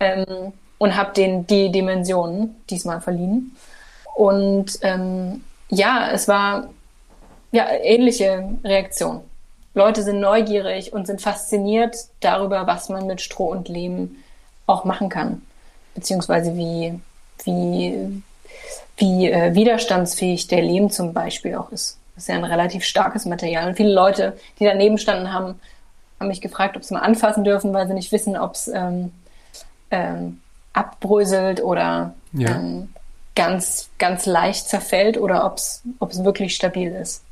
Ähm, und habe den die Dimensionen diesmal verliehen. Und ähm, ja, es war ja ähnliche Reaktion. Leute sind neugierig und sind fasziniert darüber, was man mit Stroh und Lehm auch machen kann. Beziehungsweise wie, wie wie äh, widerstandsfähig der Lehm zum Beispiel auch ist. Das ist ja ein relativ starkes Material. Und viele Leute, die daneben standen, haben, haben mich gefragt, ob sie mal anfassen dürfen, weil sie nicht wissen, ob es ähm, ähm, abbröselt oder ja. ähm, ganz, ganz leicht zerfällt oder ob es wirklich stabil ist.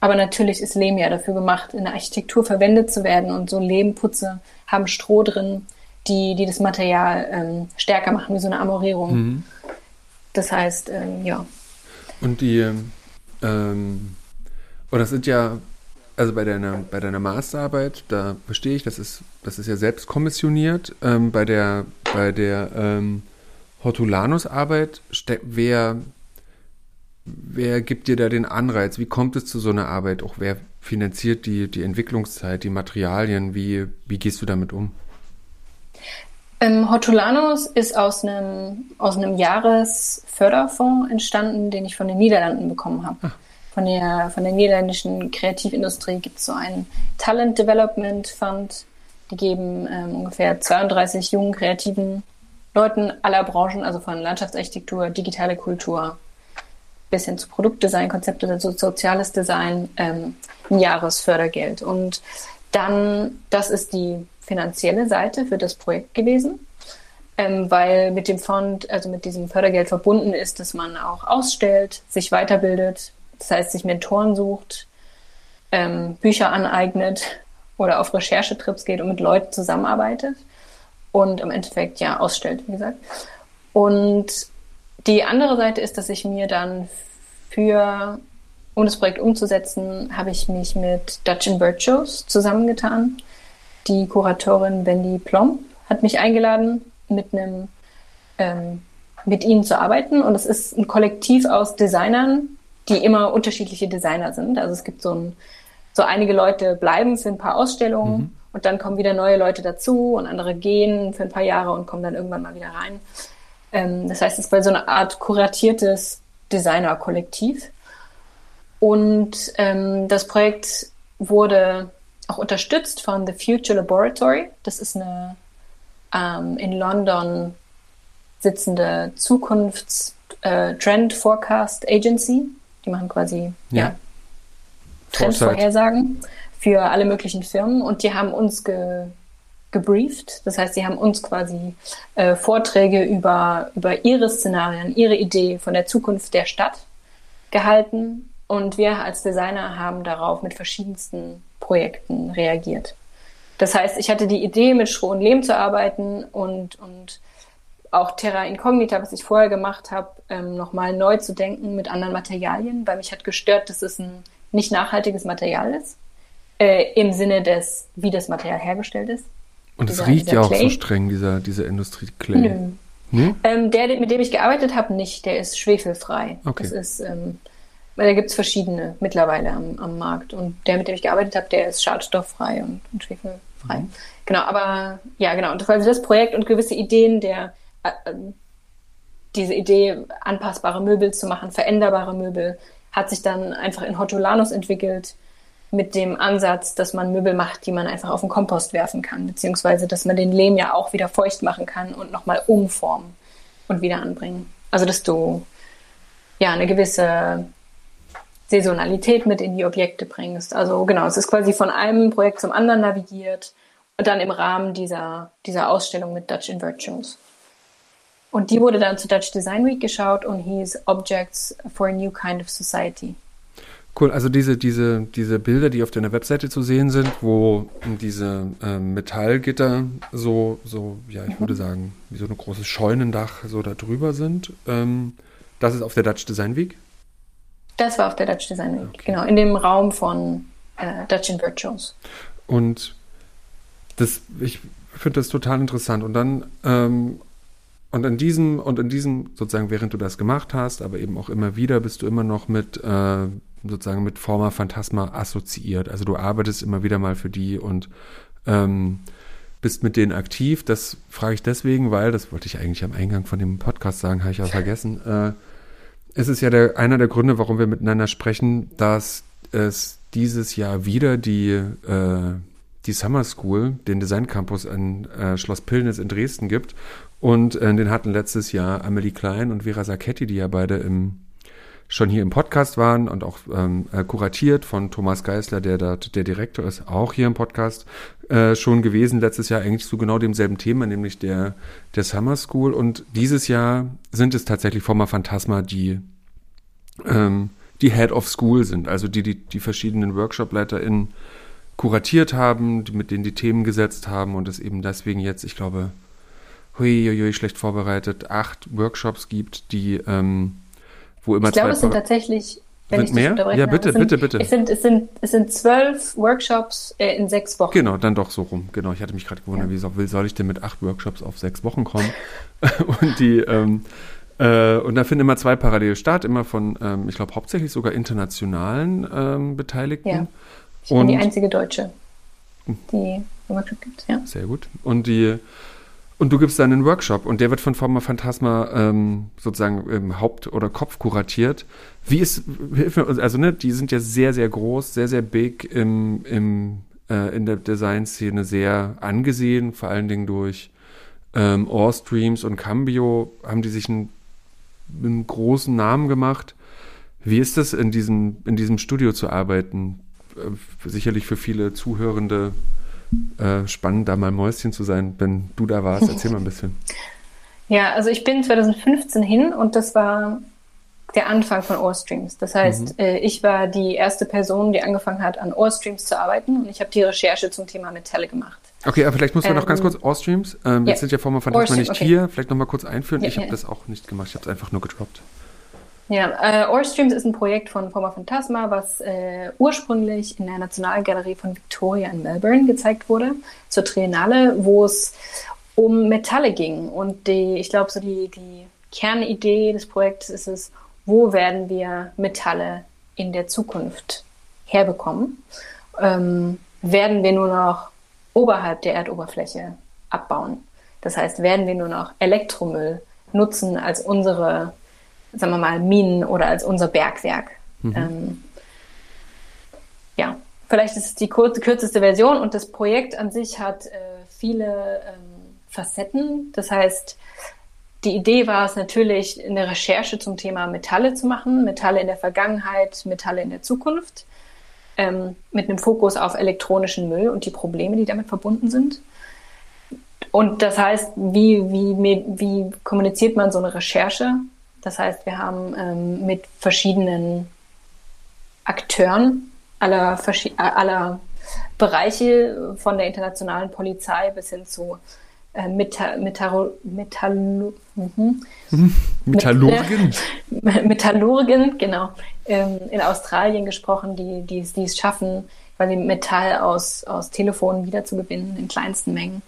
Aber natürlich ist Lehm ja dafür gemacht, in der Architektur verwendet zu werden. Und so Lehmputze haben Stroh drin, die, die das Material ähm, stärker machen, wie so eine Amorierung. Mhm. Das heißt, ähm, ja. Und die, ähm, und das sind ja, also bei deiner, bei deiner Masterarbeit, da verstehe ich, das ist, das ist ja selbst kommissioniert. Ähm, bei der, bei der ähm, Hortulanus-Arbeit, wer, wer gibt dir da den Anreiz? Wie kommt es zu so einer Arbeit? Auch wer finanziert die, die Entwicklungszeit, die Materialien? Wie, wie gehst du damit um? Ähm, Hortulanus ist aus einem, aus einem Jahresförderfonds entstanden, den ich von den Niederlanden bekommen habe. Ah. Von der, von der niederländischen Kreativindustrie gibt es so einen Talent Development Fund. Die geben ähm, ungefähr 32 jungen kreativen Leuten aller Branchen, also von Landschaftsarchitektur, digitale Kultur bis hin zu Produktdesign, Konzepte, also soziales Design, ähm, ein Jahresfördergeld. Und dann, das ist die finanzielle Seite für das Projekt gewesen, ähm, weil mit dem Fond, also mit diesem Fördergeld verbunden ist, dass man auch ausstellt, sich weiterbildet, das heißt, sich Mentoren sucht, ähm, Bücher aneignet oder auf Recherchetrips geht und mit Leuten zusammenarbeitet und im Endeffekt ja ausstellt, wie gesagt. Und die andere Seite ist, dass ich mir dann für um das Projekt umzusetzen, habe ich mich mit Dutch in Virtuos zusammengetan. Die Kuratorin Wendy Plomb hat mich eingeladen, mit einem ähm, mit ihnen zu arbeiten. Und es ist ein Kollektiv aus Designern, die immer unterschiedliche Designer sind. Also es gibt so ein, so einige Leute bleiben für ein paar Ausstellungen mhm. und dann kommen wieder neue Leute dazu und andere gehen für ein paar Jahre und kommen dann irgendwann mal wieder rein. Ähm, das heißt, es war so eine Art kuratiertes Designer-Kollektiv. Und ähm, das Projekt wurde auch unterstützt von The Future Laboratory. Das ist eine ähm, in London sitzende Zukunfts-Trend äh, Forecast Agency. Die machen quasi ja. ja Trendvorhersagen für alle möglichen Firmen und die haben uns ge gebrieft. Das heißt, sie haben uns quasi äh, Vorträge über, über ihre Szenarien, ihre Idee von der Zukunft der Stadt gehalten und wir als Designer haben darauf mit verschiedensten Projekten reagiert. Das heißt, ich hatte die Idee, mit Stroh und Lehm zu arbeiten und, und auch Terra Incognita, was ich vorher gemacht habe, ähm, nochmal neu zu denken mit anderen Materialien, weil mich hat gestört, dass es ein nicht nachhaltiges Material ist, äh, im Sinne des, wie das Material hergestellt ist. Und es riecht ja auch Clay. so streng, dieser, dieser Industrie-Clay. Nö. Hm? Ähm, der, mit dem ich gearbeitet habe, nicht. Der ist schwefelfrei. Okay. Das ist, ähm, weil da gibt es verschiedene mittlerweile am, am Markt. Und der, mit dem ich gearbeitet habe, der ist schadstofffrei und, und schwefelfrei. Mhm. Genau, aber ja, genau. Und das war also das Projekt und gewisse Ideen der diese Idee, anpassbare Möbel zu machen, veränderbare Möbel, hat sich dann einfach in Hortolanus entwickelt mit dem Ansatz, dass man Möbel macht, die man einfach auf den Kompost werfen kann, beziehungsweise dass man den Lehm ja auch wieder feucht machen kann und nochmal umformen und wieder anbringen. Also dass du ja eine gewisse Saisonalität mit in die Objekte bringst. Also genau, es ist quasi von einem Projekt zum anderen navigiert und dann im Rahmen dieser, dieser Ausstellung mit Dutch in Virtues. Und die wurde dann zu Dutch Design Week geschaut und hieß Objects for a New Kind of Society. Cool, also diese, diese, diese Bilder, die auf deiner Webseite zu sehen sind, wo diese äh, Metallgitter so, so, ja, ich mhm. würde sagen, wie so ein großes Scheunendach so da drüber sind, ähm, das ist auf der Dutch Design Week? Das war auf der Dutch Design Week, okay. genau, in dem Raum von äh, Dutch in Virtuals. Und das, ich finde das total interessant. Und dann ähm, und in diesem, und in diesem, sozusagen, während du das gemacht hast, aber eben auch immer wieder, bist du immer noch mit, äh, sozusagen mit Forma Phantasma assoziiert. Also du arbeitest immer wieder mal für die und ähm, bist mit denen aktiv. Das frage ich deswegen, weil, das wollte ich eigentlich am Eingang von dem Podcast sagen, habe ich auch vergessen. Äh, es ist ja der, einer der Gründe, warum wir miteinander sprechen, dass es dieses Jahr wieder die, äh, die Summer School, den Design Campus an äh, Schloss Pillnitz in Dresden gibt und äh, den hatten letztes Jahr Amelie Klein und Vera Sacchetti, die ja beide im, schon hier im Podcast waren und auch ähm, äh, kuratiert von Thomas Geisler, der da der Direktor ist, auch hier im Podcast äh, schon gewesen. Letztes Jahr eigentlich zu genau demselben Thema, nämlich der, der Summer School. Und dieses Jahr sind es tatsächlich Forma Phantasma, die ähm, die Head of School sind, also die die, die verschiedenen WorkshopleiterInnen kuratiert haben, die, mit denen die Themen gesetzt haben und es eben deswegen jetzt, ich glaube, huiuiui, schlecht vorbereitet, acht Workshops gibt, die, ähm, wo immer Ich glaube, es sind tatsächlich, wenn sind ich mehr? unterbreche. Ja, bitte, sind, bitte, bitte. Es sind, es sind, es sind zwölf Workshops äh, in sechs Wochen. Genau, dann doch so rum. Genau, ich hatte mich gerade gewundert, ja. wie soll ich denn mit acht Workshops auf sechs Wochen kommen? [laughs] und die, ähm, äh, und da finden immer zwei parallel statt, immer von, ähm, ich glaube, hauptsächlich sogar internationalen ähm, Beteiligten. Ja. Ich und, bin die einzige Deutsche, die Workshop gibt, ja. Sehr gut. Und die und du gibst dann einen Workshop und der wird von Forma Phantasma ähm, sozusagen im Haupt- oder Kopf kuratiert. Wie ist, also ne, die sind ja sehr, sehr groß, sehr, sehr big im, im, äh, in der Designszene sehr angesehen, vor allen Dingen durch ähm, Streams und Cambio haben die sich einen, einen großen Namen gemacht. Wie ist das in diesem, in diesem Studio zu arbeiten? Äh, sicherlich für viele Zuhörende äh, spannend, da mal Mäuschen zu sein, wenn du da warst. Erzähl mal ein bisschen. [laughs] Ja, also ich bin 2015 hin und das war der Anfang von Ohrstreams. Das heißt, mhm. äh, ich war die erste Person, die angefangen hat, an Ohrstreams zu arbeiten und ich habe die Recherche zum Thema Metalle gemacht. Okay, aber vielleicht muss man ähm, noch ganz kurz Ohrstreams. Ähm, jetzt sind ja Former Phantasma nicht okay. hier. Vielleicht noch mal kurz einführen. Ja, ich habe ja. das auch nicht gemacht. Ich habe es einfach nur gedroppt. Ja, äh, Ore Streams ist ein Projekt von Forma Phantasma, was äh, ursprünglich in der Nationalgalerie von Victoria in Melbourne gezeigt wurde, zur Triennale, wo es um Metalle ging. Und die, ich glaube, so die, die Kernidee des Projekts ist es, wo werden wir Metalle in der Zukunft herbekommen? Ähm, werden wir nur noch oberhalb der Erdoberfläche abbauen? Das heißt, werden wir nur noch Elektromüll nutzen als unsere, sagen wir mal, Minen oder als unser Bergwerk? Mhm. Ähm, ja, vielleicht ist es die kürzeste Version und das Projekt an sich hat äh, viele ähm, Facetten. Das heißt, die Idee war es natürlich, eine Recherche zum Thema Metalle zu machen, Metalle in der Vergangenheit, Metalle in der Zukunft, ähm, mit einem Fokus auf elektronischen Müll und die Probleme, die damit verbunden sind. Und das heißt, wie, wie, wie kommuniziert man so eine Recherche? Das heißt, wir haben ähm, mit verschiedenen Akteuren aller, aller Bereiche von der internationalen Polizei bis hin zu äh, Meta, Metall, mhm. Metallurgen. [laughs] Metallurgen, genau. Ähm, in Australien gesprochen, die, die, die es schaffen, quasi Metall aus, aus Telefonen wiederzugewinnen in kleinsten Mengen.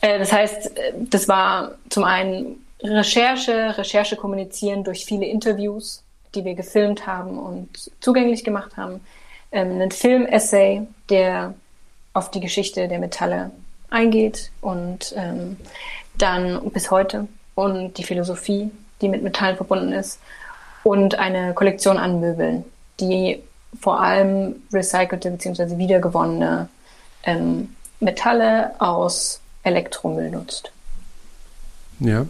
Äh, das heißt, äh, das war zum einen Recherche, Recherche kommunizieren durch viele Interviews, die wir gefilmt haben und zugänglich gemacht haben. Ähm, ein Film-Essay, der auf die Geschichte der Metalle eingeht und ähm, dann bis heute und die Philosophie, die mit Metallen verbunden ist und eine Kollektion an Möbeln, die vor allem recycelte bzw. wiedergewonnene ähm, Metalle aus Elektromüll nutzt. Ja.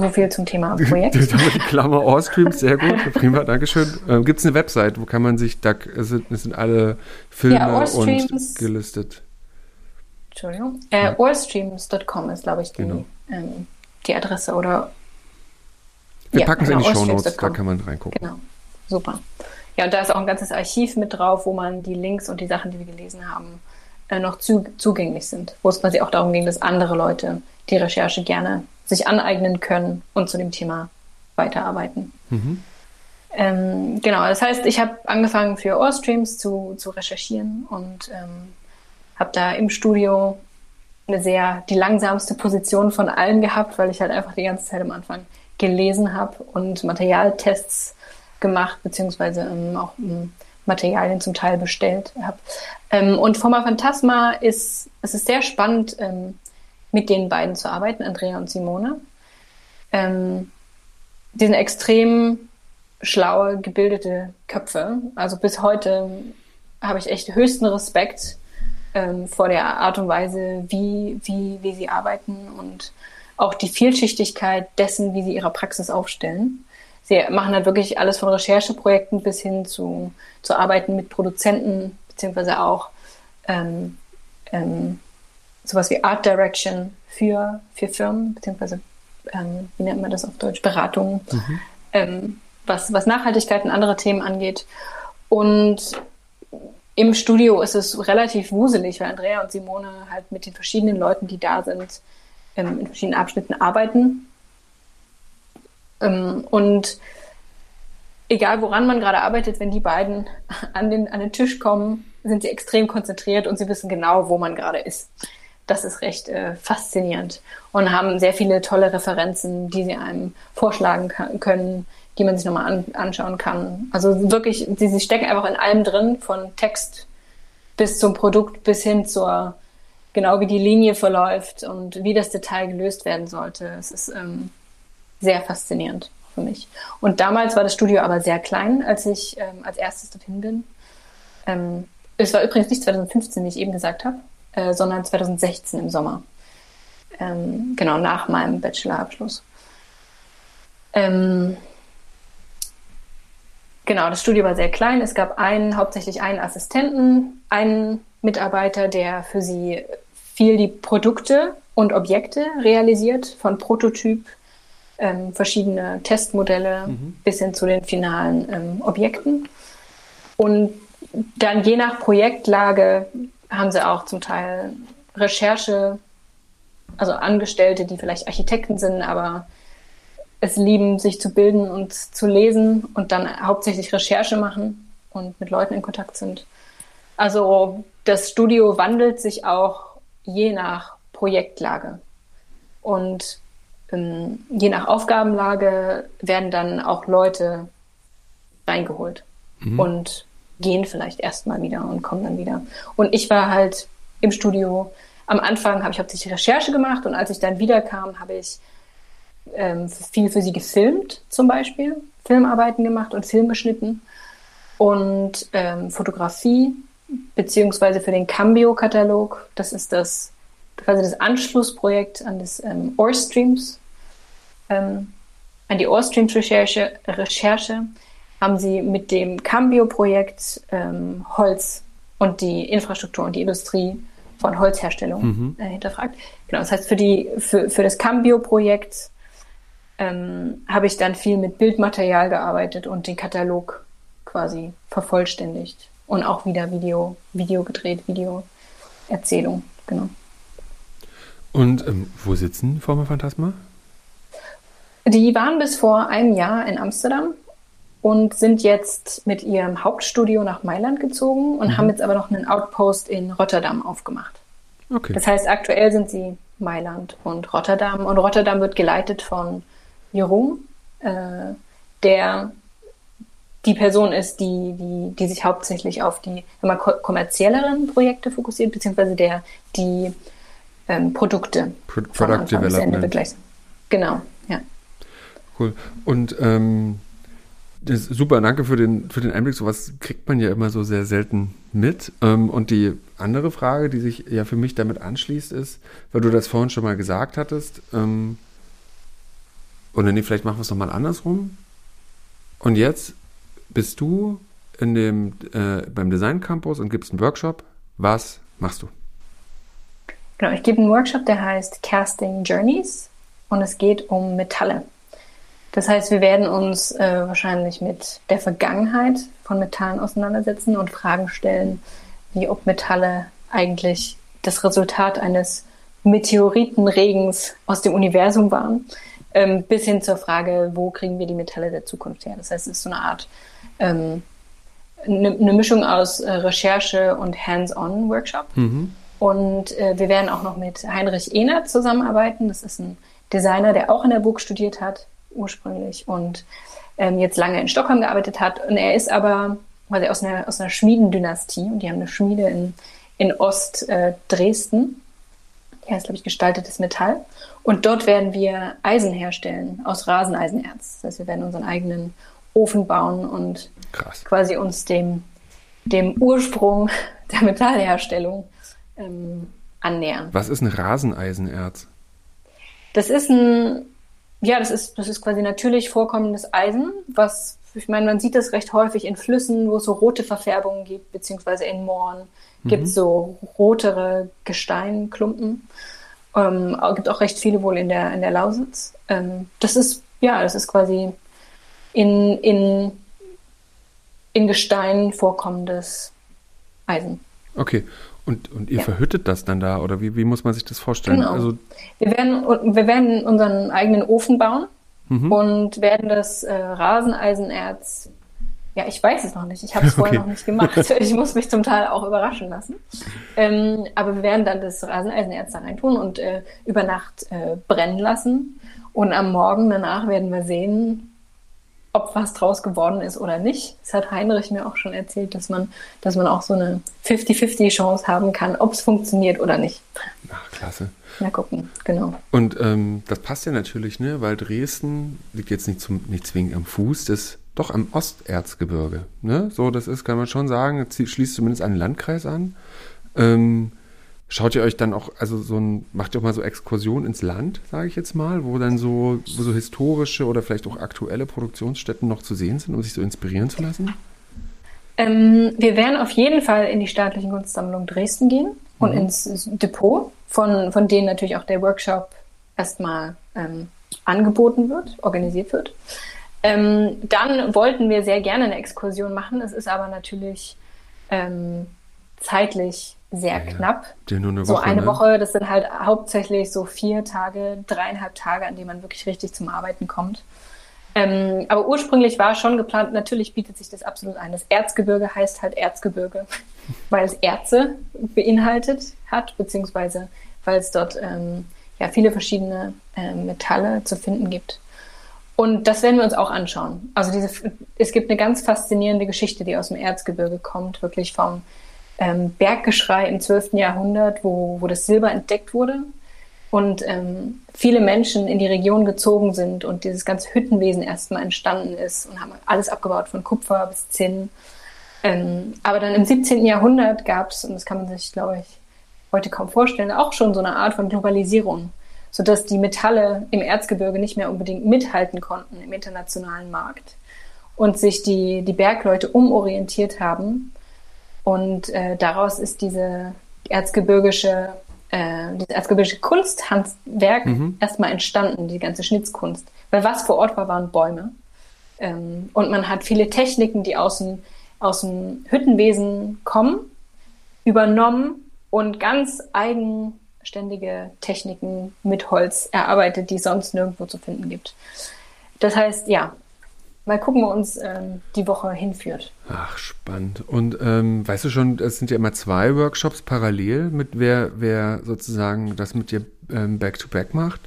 So viel zum Thema [laughs] Projekt. die Klammer Allstreams, sehr gut, prima, Dankeschön. Ähm, Gibt es eine Website, wo kann man sich, da sind, sind alle Filme ja, und gelistet? Entschuldigung. Äh, ja. Allstreams.com ist, glaube ich, die, genau. ähm, die Adresse oder. Wir ja, packen es genau, in die Show Notes, da kann man reingucken. Genau, super. Ja, und da ist auch ein ganzes Archiv mit drauf, wo man die Links und die Sachen, die wir gelesen haben, äh, noch zu, zugänglich sind. Wo es quasi auch darum ging, dass andere Leute die Recherche gerne sich aneignen können und zu dem Thema weiterarbeiten. Mhm. Ähm, genau, das heißt, ich habe angefangen für Allstreams zu, zu recherchieren und ähm, habe da im Studio eine sehr, die langsamste Position von allen gehabt, weil ich halt einfach die ganze Zeit am Anfang gelesen habe und Materialtests gemacht, beziehungsweise ähm, auch ähm, Materialien zum Teil bestellt habe. Ähm, und Forma Phantasma ist, es ist sehr spannend, ähm, mit den beiden zu arbeiten, Andrea und Simone. Ähm, die sind extrem schlaue, gebildete Köpfe. Also bis heute habe ich echt höchsten Respekt ähm, vor der Art und Weise, wie, wie, wie sie arbeiten und auch die Vielschichtigkeit dessen, wie sie ihre Praxis aufstellen. Sie machen halt wirklich alles von Rechercheprojekten bis hin zu, zu Arbeiten mit Produzenten, beziehungsweise auch ähm, ähm, sowas wie Art Direction für, für Firmen, beziehungsweise ähm, wie nennt man das auf Deutsch, Beratungen, mhm. ähm, was, was Nachhaltigkeit und andere Themen angeht. Und im Studio ist es relativ wuselig, weil Andrea und Simone halt mit den verschiedenen Leuten, die da sind, ähm, in verschiedenen Abschnitten arbeiten. Ähm, und egal woran man gerade arbeitet, wenn die beiden an den, an den Tisch kommen, sind sie extrem konzentriert und sie wissen genau, wo man gerade ist. Das ist recht äh, faszinierend und haben sehr viele tolle Referenzen, die sie einem vorschlagen kann, können, die man sich nochmal an, anschauen kann. Also wirklich, sie, sie stecken einfach in allem drin, von Text bis zum Produkt, bis hin zur, genau wie die Linie verläuft und wie das Detail gelöst werden sollte. Es ist ähm, sehr faszinierend für mich. Und damals war das Studio aber sehr klein, als ich ähm, als erstes dorthin bin. Ähm, es war übrigens nicht 2015, wie ich eben gesagt habe, äh, sondern 2016 im Sommer. Ähm, genau nach meinem Bachelorabschluss. Ähm, Genau, das Studio war sehr klein. Es gab einen, hauptsächlich einen Assistenten, einen Mitarbeiter, der für sie viel die Produkte und Objekte realisiert, von Prototyp, ähm, verschiedene Testmodelle mhm. bis hin zu den finalen ähm, Objekten. Und dann je nach Projektlage haben sie auch zum Teil Recherche, also Angestellte, die vielleicht Architekten sind, aber es lieben, sich zu bilden und zu lesen und dann hauptsächlich Recherche machen und mit Leuten in Kontakt sind. Also das Studio wandelt sich auch je nach Projektlage. Und ähm, je nach Aufgabenlage werden dann auch Leute reingeholt mhm. und gehen vielleicht erstmal wieder und kommen dann wieder. Und ich war halt im Studio. Am Anfang habe ich hauptsächlich Recherche gemacht und als ich dann wiederkam, habe ich ähm, viel für sie gefilmt, zum Beispiel, Filmarbeiten gemacht und Film geschnitten und ähm, Fotografie, beziehungsweise für den Cambio-Katalog. Das ist das quasi das Anschlussprojekt an das ähm, Ohrstreams, ähm, an die Ohrstreams-Recherche, Recherche, haben sie mit dem Cambio-Projekt ähm, Holz und die Infrastruktur und die Industrie von Holzherstellung mhm. äh, hinterfragt. Genau, das heißt, für, die, für, für das Cambio-Projekt ähm, habe ich dann viel mit Bildmaterial gearbeitet und den Katalog quasi vervollständigt. Und auch wieder Video, Video gedreht, Videoerzählung, genau. Und ähm, wo sitzen Former Phantasma? Die waren bis vor einem Jahr in Amsterdam und sind jetzt mit ihrem Hauptstudio nach Mailand gezogen und mhm. haben jetzt aber noch einen Outpost in Rotterdam aufgemacht. Okay. Das heißt, aktuell sind sie Mailand und Rotterdam und Rotterdam wird geleitet von Jeroen, äh, der die Person ist, die, die, die sich hauptsächlich auf die mal, kommerzielleren Projekte fokussiert, beziehungsweise der die ähm, Produkte Pro Product Development. Genau, ja. Cool. Und ähm, das super, danke für den, für den Einblick. Sowas kriegt man ja immer so sehr selten mit. Ähm, und die andere Frage, die sich ja für mich damit anschließt, ist, weil du das vorhin schon mal gesagt hattest, ähm, oder nee, vielleicht machen wir es nochmal andersrum. Und jetzt bist du in dem, äh, beim Design Campus und gibst einen Workshop. Was machst du? Genau, ich gebe einen Workshop, der heißt Casting Journeys und es geht um Metalle. Das heißt, wir werden uns äh, wahrscheinlich mit der Vergangenheit von Metallen auseinandersetzen und Fragen stellen, wie ob Metalle eigentlich das Resultat eines Meteoritenregens aus dem Universum waren ähm, bis hin zur Frage, wo kriegen wir die Metalle der Zukunft her. Das heißt, es ist so eine Art ähm, eine, eine Mischung aus äh, Recherche und Hands-on-Workshop. Mhm. Und äh, wir werden auch noch mit Heinrich Ehnert zusammenarbeiten. Das ist ein Designer, der auch in der Burg studiert hat, ursprünglich, und ähm, jetzt lange in Stockholm gearbeitet hat. Und er ist aber quasi aus einer, aus einer Schmiedendynastie und die haben eine Schmiede in, in Ost-Dresden. Äh, die heißt, glaube ich, gestaltetes Metall. Und dort werden wir Eisen herstellen aus Raseneisenerz. Das heißt, wir werden unseren eigenen Ofen bauen und Krass. quasi uns dem, dem Ursprung der Metallherstellung ähm, annähern. Was ist ein Raseneisenerz? Das ist ein, ja, das ist, das ist quasi natürlich vorkommendes Eisen, was, ich meine, man sieht das recht häufig in Flüssen, wo es so rote Verfärbungen gibt, beziehungsweise in Mooren mhm. gibt es so rotere Gesteinklumpen. Ähm, gibt auch recht viele wohl in der, in der Lausitz. Ähm, das ist, ja, das ist quasi in, in, in Gestein vorkommendes Eisen. Okay. Und, und ihr ja. verhüttet das dann da oder wie, wie muss man sich das vorstellen? Genau. Also wir, werden, wir werden unseren eigenen Ofen bauen mhm. und werden das äh, Raseneisenerz ja, ich weiß es noch nicht. Ich habe es vorher okay. noch nicht gemacht. [laughs] Ich muss mich zum Teil auch überraschen lassen. Ähm, aber wir werden dann das Raseneisenerz da reintun und äh, über Nacht äh, brennen lassen. Und am Morgen danach werden wir sehen, ob was draus geworden ist oder nicht. Das hat Heinrich mir auch schon erzählt, dass man, dass man auch so eine 50-50 Chance haben kann, ob es funktioniert oder nicht. Ach, klasse. Mal gucken, genau. Und ähm, das passt ja natürlich, ne? weil Dresden liegt jetzt nicht, zum, nicht zwingend am Fuß des doch am Osterzgebirge. Ne? So, das ist, kann man schon sagen, schließt zumindest einen Landkreis an. Ähm, schaut ihr euch dann auch, also so ein, macht ihr auch mal so Exkursionen ins Land, sage ich jetzt mal, wo dann so, wo so historische oder vielleicht auch aktuelle Produktionsstätten noch zu sehen sind, um sich so inspirieren zu lassen? Ähm, wir werden auf jeden Fall in die staatlichen Kunstsammlung Dresden gehen und mhm. ins Depot, von, von denen natürlich auch der Workshop erstmal ähm, angeboten wird, organisiert wird. Ähm, dann wollten wir sehr gerne eine Exkursion machen. Es ist aber natürlich ähm, zeitlich sehr knapp. Ja, nur eine so Woche, eine ne? Woche, das sind halt hauptsächlich so vier Tage, dreieinhalb Tage, an denen man wirklich richtig zum Arbeiten kommt. Ähm, aber ursprünglich war schon geplant, natürlich bietet sich das absolut ein. Das Erzgebirge heißt halt Erzgebirge, [laughs] weil es Erze beinhaltet hat, beziehungsweise weil es dort ähm, ja viele verschiedene äh, Metalle zu finden gibt. Und das werden wir uns auch anschauen. Also diese, es gibt eine ganz faszinierende Geschichte, die aus dem Erzgebirge kommt, wirklich vom ähm, Berggeschrei im 12. Jahrhundert, wo, wo das Silber entdeckt wurde und ähm, viele Menschen in die Region gezogen sind und dieses ganze Hüttenwesen erstmal entstanden ist und haben alles abgebaut von Kupfer bis Zinn. Ähm, aber dann im 17. Jahrhundert gab es, und das kann man sich, glaube ich, heute kaum vorstellen, auch schon so eine Art von Globalisierung, sodass die Metalle im Erzgebirge nicht mehr unbedingt mithalten konnten im internationalen Markt und sich die, die Bergleute umorientiert haben. Und äh, daraus ist diese erzgebirgische äh, dieses erzgebirgische Kunsthandwerk mhm. erstmal entstanden, die ganze Schnitzkunst. Weil was vor Ort war, waren Bäume. Ähm, und man hat viele Techniken, die aus dem, aus dem Hüttenwesen kommen, übernommen und ganz eigenständige Techniken mit Holz erarbeitet, die es sonst nirgendwo zu finden gibt. Das heißt, ja, mal gucken, wo uns ähm, die Woche hinführt. Ach, spannend. Und ähm, weißt du schon, es sind ja immer zwei Workshops parallel, mit wer, wer sozusagen das mit dir ähm, back-to-back -back macht?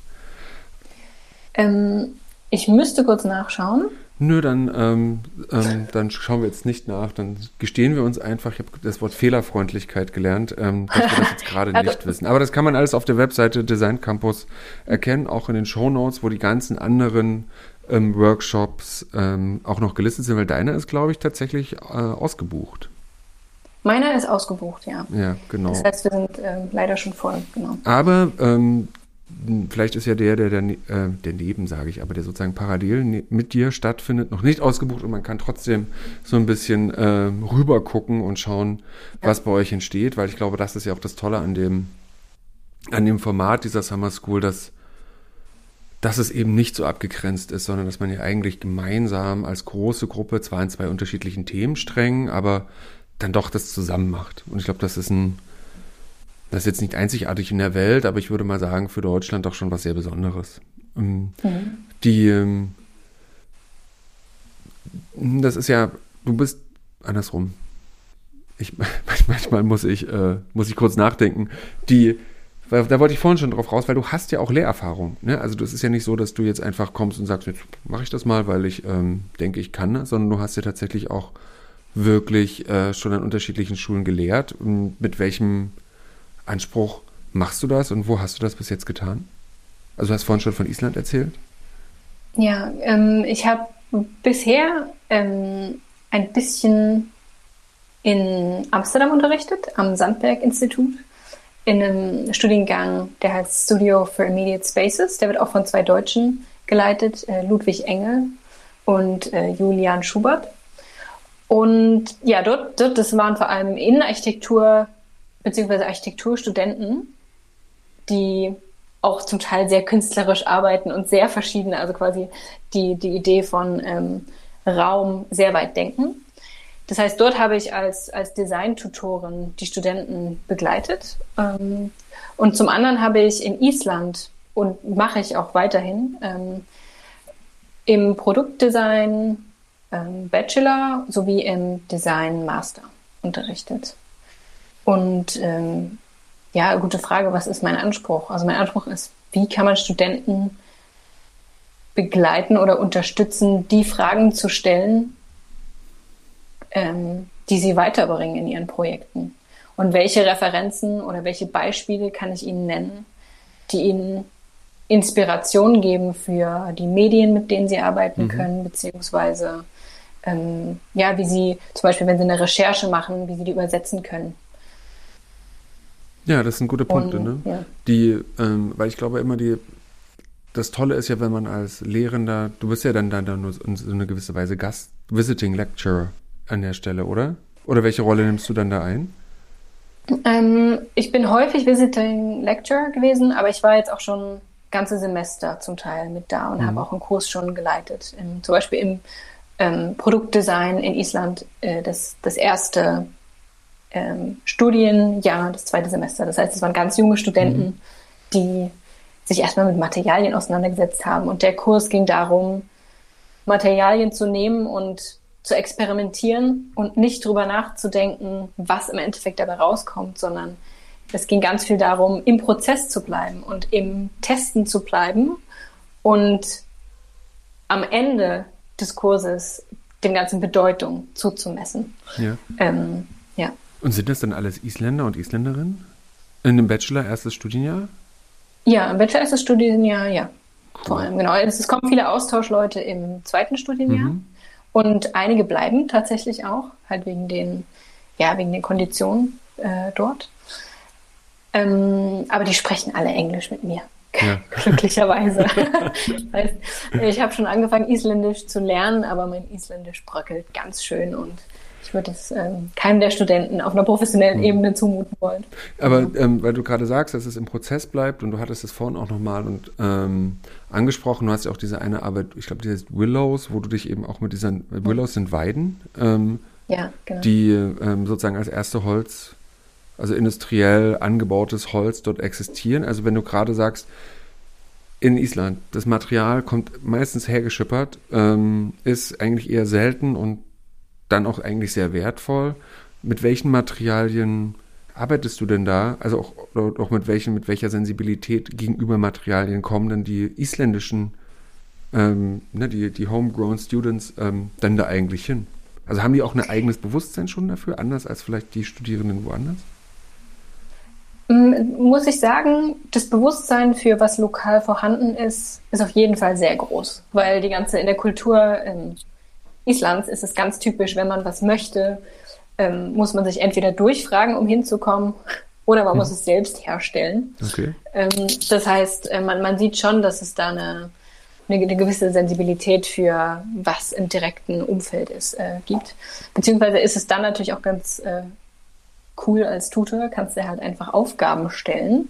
Ähm, ich müsste kurz nachschauen. Nö, dann, ähm, ähm, dann schauen wir jetzt nicht nach. Dann gestehen wir uns einfach, ich habe das Wort Fehlerfreundlichkeit gelernt, ähm, dass wir das jetzt gerade also, [laughs] nicht wissen. Aber das kann man alles auf der Webseite Design Campus erkennen, auch in den Show Notes, wo die ganzen anderen ähm, Workshops ähm, auch noch gelistet sind, weil deiner ist, glaube ich, tatsächlich äh, ausgebucht. Meiner ist ausgebucht, ja. Ja, genau. Das heißt, wir sind äh, leider schon voll, genau. Aber ähm, vielleicht ist ja der, der, der, äh, der neben, sage ich, aber der sozusagen parallel ne, mit dir stattfindet, noch nicht ausgebucht und man kann trotzdem so ein bisschen äh, rüber gucken und schauen, ja. was bei euch entsteht, weil ich glaube, das ist ja auch das Tolle an dem, an dem Format dieser Summer School, dass dass es eben nicht so abgegrenzt ist, sondern dass man ja eigentlich gemeinsam als große Gruppe, zwar in zwei unterschiedlichen Themensträngen, aber dann doch das zusammen macht. Und ich glaube, das ist ein, das ist jetzt nicht einzigartig in der Welt, aber ich würde mal sagen, für Deutschland doch schon was sehr Besonderes. Ähm, mhm. Die, ähm, das ist ja, du bist andersrum. Ich, [laughs] manchmal muss ich, äh, muss ich kurz nachdenken. Die, weil, da wollte ich vorhin schon drauf raus, weil du hast ja auch Lehrerfahrung. Ne? Also das ist ja nicht so, dass du jetzt einfach kommst und sagst, jetzt mache ich das mal, weil ich ähm, denke, ich kann, sondern du hast ja tatsächlich auch wirklich äh, schon an unterschiedlichen Schulen gelehrt. Mit welchem Anspruch machst du das und wo hast du das bis jetzt getan? Also du hast vorhin schon von Island erzählt. Ja, ähm, ich habe bisher ähm, ein bisschen in Amsterdam unterrichtet, am Sandberg-Institut in einem Studiengang, der heißt Studio for Immediate Spaces. Der wird auch von zwei Deutschen geleitet, äh, Ludwig Engel und äh, Julian Schubert. Und ja, dort, dort, das waren vor allem Innenarchitektur bzw. Architekturstudenten, die auch zum Teil sehr künstlerisch arbeiten und sehr verschiedene, also quasi die, die Idee von ähm, Raum sehr weit denken. Das heißt, dort habe ich als, als Design-Tutorin die Studenten begleitet. Ähm, und zum anderen habe ich in Island und mache ich auch weiterhin ähm, im Produktdesign ähm, Bachelor sowie im Design Master unterrichtet. Und ähm, ja, gute Frage, was ist mein Anspruch? Also mein Anspruch ist, wie kann man Studenten begleiten oder unterstützen, die Fragen zu stellen, ähm, die sie weiterbringen in ihren Projekten. Und welche Referenzen oder welche Beispiele kann ich Ihnen nennen, die Ihnen Inspiration geben für die Medien, mit denen Sie arbeiten mhm. können, beziehungsweise ähm, ja, wie Sie zum Beispiel, wenn Sie eine Recherche machen, wie Sie die übersetzen können. Ja, das sind gute Punkte, Und, ne? Ja. Die, ähm, weil ich glaube immer die, das Tolle ist ja, wenn man als Lehrender, du bist ja dann, dann, dann nur in so eine gewisse Weise Gast, Visiting Lecturer an der Stelle, oder? Oder welche Rolle nimmst du dann da ein? Ähm, ich bin häufig Visiting Lecturer gewesen, aber ich war jetzt auch schon ganze Semester zum Teil mit da und mhm. habe auch einen Kurs schon geleitet. Im, zum Beispiel im ähm, Produktdesign in Island, äh, das, das erste ähm, Studienjahr, das zweite Semester. Das heißt, es waren ganz junge Studenten, die sich erstmal mit Materialien auseinandergesetzt haben. Und der Kurs ging darum, Materialien zu nehmen und zu experimentieren und nicht drüber nachzudenken, was im Endeffekt dabei rauskommt, sondern es ging ganz viel darum, im Prozess zu bleiben und im Testen zu bleiben und am Ende des Kurses dem ganzen Bedeutung zuzumessen. Ja. Ähm, ja. Und sind das dann alles Isländer und Isländerinnen? In einem Bachelor, erstes Studienjahr? Ja, im Bachelor das Studienjahr, ja. Vor allem, genau. Es, es kommen viele Austauschleute im zweiten Studienjahr. Mhm. Und einige bleiben tatsächlich auch, halt wegen den, ja, wegen den Konditionen äh, dort. Ähm, aber die sprechen alle Englisch mit mir. Ja. [laughs] Glücklicherweise. das [laughs] heißt, ich habe schon angefangen, Isländisch zu lernen, aber mein Isländisch bröckelt ganz schön und ich würde es ähm, keinem der Studenten auf einer professionellen Ebene zumuten wollen. Aber ähm, weil du gerade sagst, dass es im Prozess bleibt und du hattest es vorhin auch nochmal und ähm, angesprochen, du hast ja auch diese eine Arbeit, ich glaube, die heißt Willows, wo du dich eben auch mit diesen, Willows sind Weiden, ähm, Ja, genau. die ähm, sozusagen als erste Holz, also industriell angebautes Holz dort existieren. Also wenn du gerade sagst, in Island, das Material kommt meistens hergeschippert, ähm, ist eigentlich eher selten und dann auch eigentlich sehr wertvoll. Mit welchen Materialien arbeitest du denn da? Also auch, auch mit welchen, mit welcher Sensibilität gegenüber Materialien kommen denn die isländischen, ähm, ne, die, die homegrown Students ähm, dann da eigentlich hin? Also haben die auch ein eigenes Bewusstsein schon dafür, anders als vielleicht die Studierenden woanders? Mm, Muss ich sagen, das Bewusstsein für was lokal vorhanden ist, ist auf jeden Fall sehr groß, weil die ganze in der Kultur ähm, Islands ist es ganz typisch, wenn man was möchte, ähm, muss man sich entweder durchfragen, um hinzukommen, oder man muss es selbst herstellen. Okay. Ähm, das heißt, äh, man, man sieht schon, dass es da eine, eine, eine gewisse Sensibilität für was im direkten Umfeld ist, äh, gibt. Beziehungsweise ist es dann natürlich auch ganz äh, cool als Tutor, kannst du halt einfach Aufgaben stellen.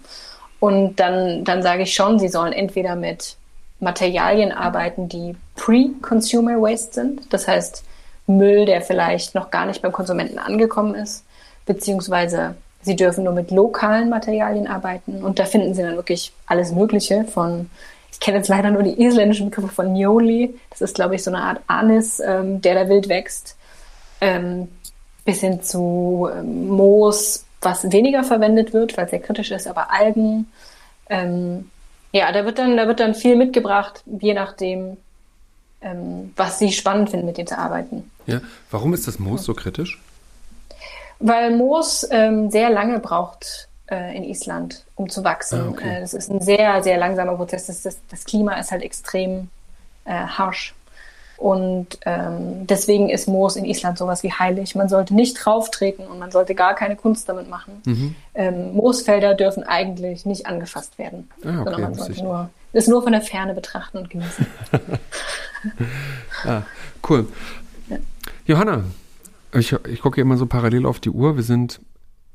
Und dann, dann sage ich schon, sie sollen entweder mit Materialien arbeiten, die pre-consumer waste sind. Das heißt, Müll, der vielleicht noch gar nicht beim Konsumenten angekommen ist, beziehungsweise sie dürfen nur mit lokalen Materialien arbeiten. Und da finden sie dann wirklich alles Mögliche von, ich kenne jetzt leider nur die isländischen Begriffe von Njoli. Das ist, glaube ich, so eine Art Anis, ähm, der da wild wächst. Ähm, bis hin zu ähm, Moos, was weniger verwendet wird, weil es sehr kritisch ist, aber Algen. Ähm, ja, da wird dann, da wird dann viel mitgebracht, je nachdem, ähm, was sie spannend finden, mit dem zu arbeiten. Ja. Warum ist das Moos so kritisch? Weil Moos ähm, sehr lange braucht äh, in Island, um zu wachsen. Ah, okay. äh, das ist ein sehr, sehr langsamer Prozess. Das, das, das Klima ist halt extrem äh, harsch. Und ähm, deswegen ist Moos in Island sowas wie heilig. Man sollte nicht drauftreten und man sollte gar keine Kunst damit machen. Mhm. Ähm, Moosfelder dürfen eigentlich nicht angefasst werden, Ah, okay, sondern man sollte nur, das nur von der Ferne betrachten und genießen. [laughs] Ah, cool. Johanna, ich, ich gucke immer so parallel auf die Uhr. Wir sind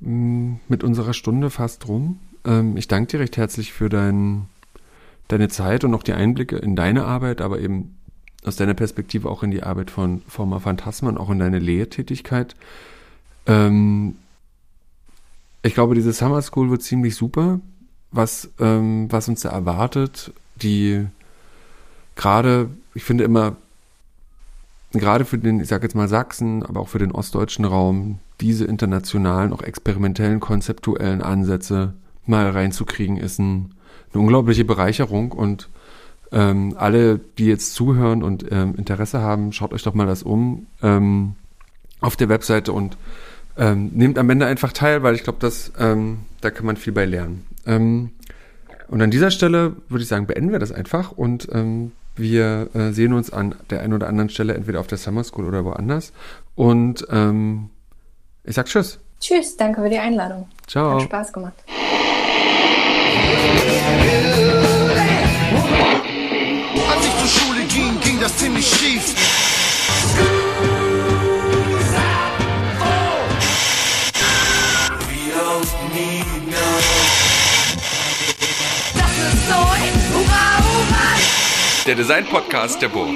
mh, mit unserer Stunde fast rum. Ähm, ich danke dir recht herzlich für dein, deine Zeit und auch die Einblicke in deine Arbeit, aber eben aus deiner Perspektive auch in die Arbeit von Forma Phantasma und auch in deine Lehrtätigkeit. Ähm, ich glaube, diese Summer School wird ziemlich super, was, ähm, was uns da erwartet. Die gerade, ich finde immer, gerade für den, ich sag jetzt mal Sachsen, aber auch für den ostdeutschen Raum, diese internationalen, auch experimentellen, konzeptuellen Ansätze mal reinzukriegen, ist ein, eine unglaubliche Bereicherung und ähm, alle, die jetzt zuhören und ähm, Interesse haben, schaut euch doch mal das um ähm, auf der Webseite und ähm, nehmt am Ende einfach teil, weil ich glaube, dass ähm, da kann man viel bei lernen. Ähm, und an dieser Stelle würde ich sagen, beenden wir das einfach und wir äh, sehen uns an der einen oder anderen Stelle entweder auf der Summer School oder woanders. Und ich sag Tschüss. Tschüss, danke für die Einladung. Ciao. Hat Spaß gemacht. Das ziemlich schief. Der Design Podcast der Burg.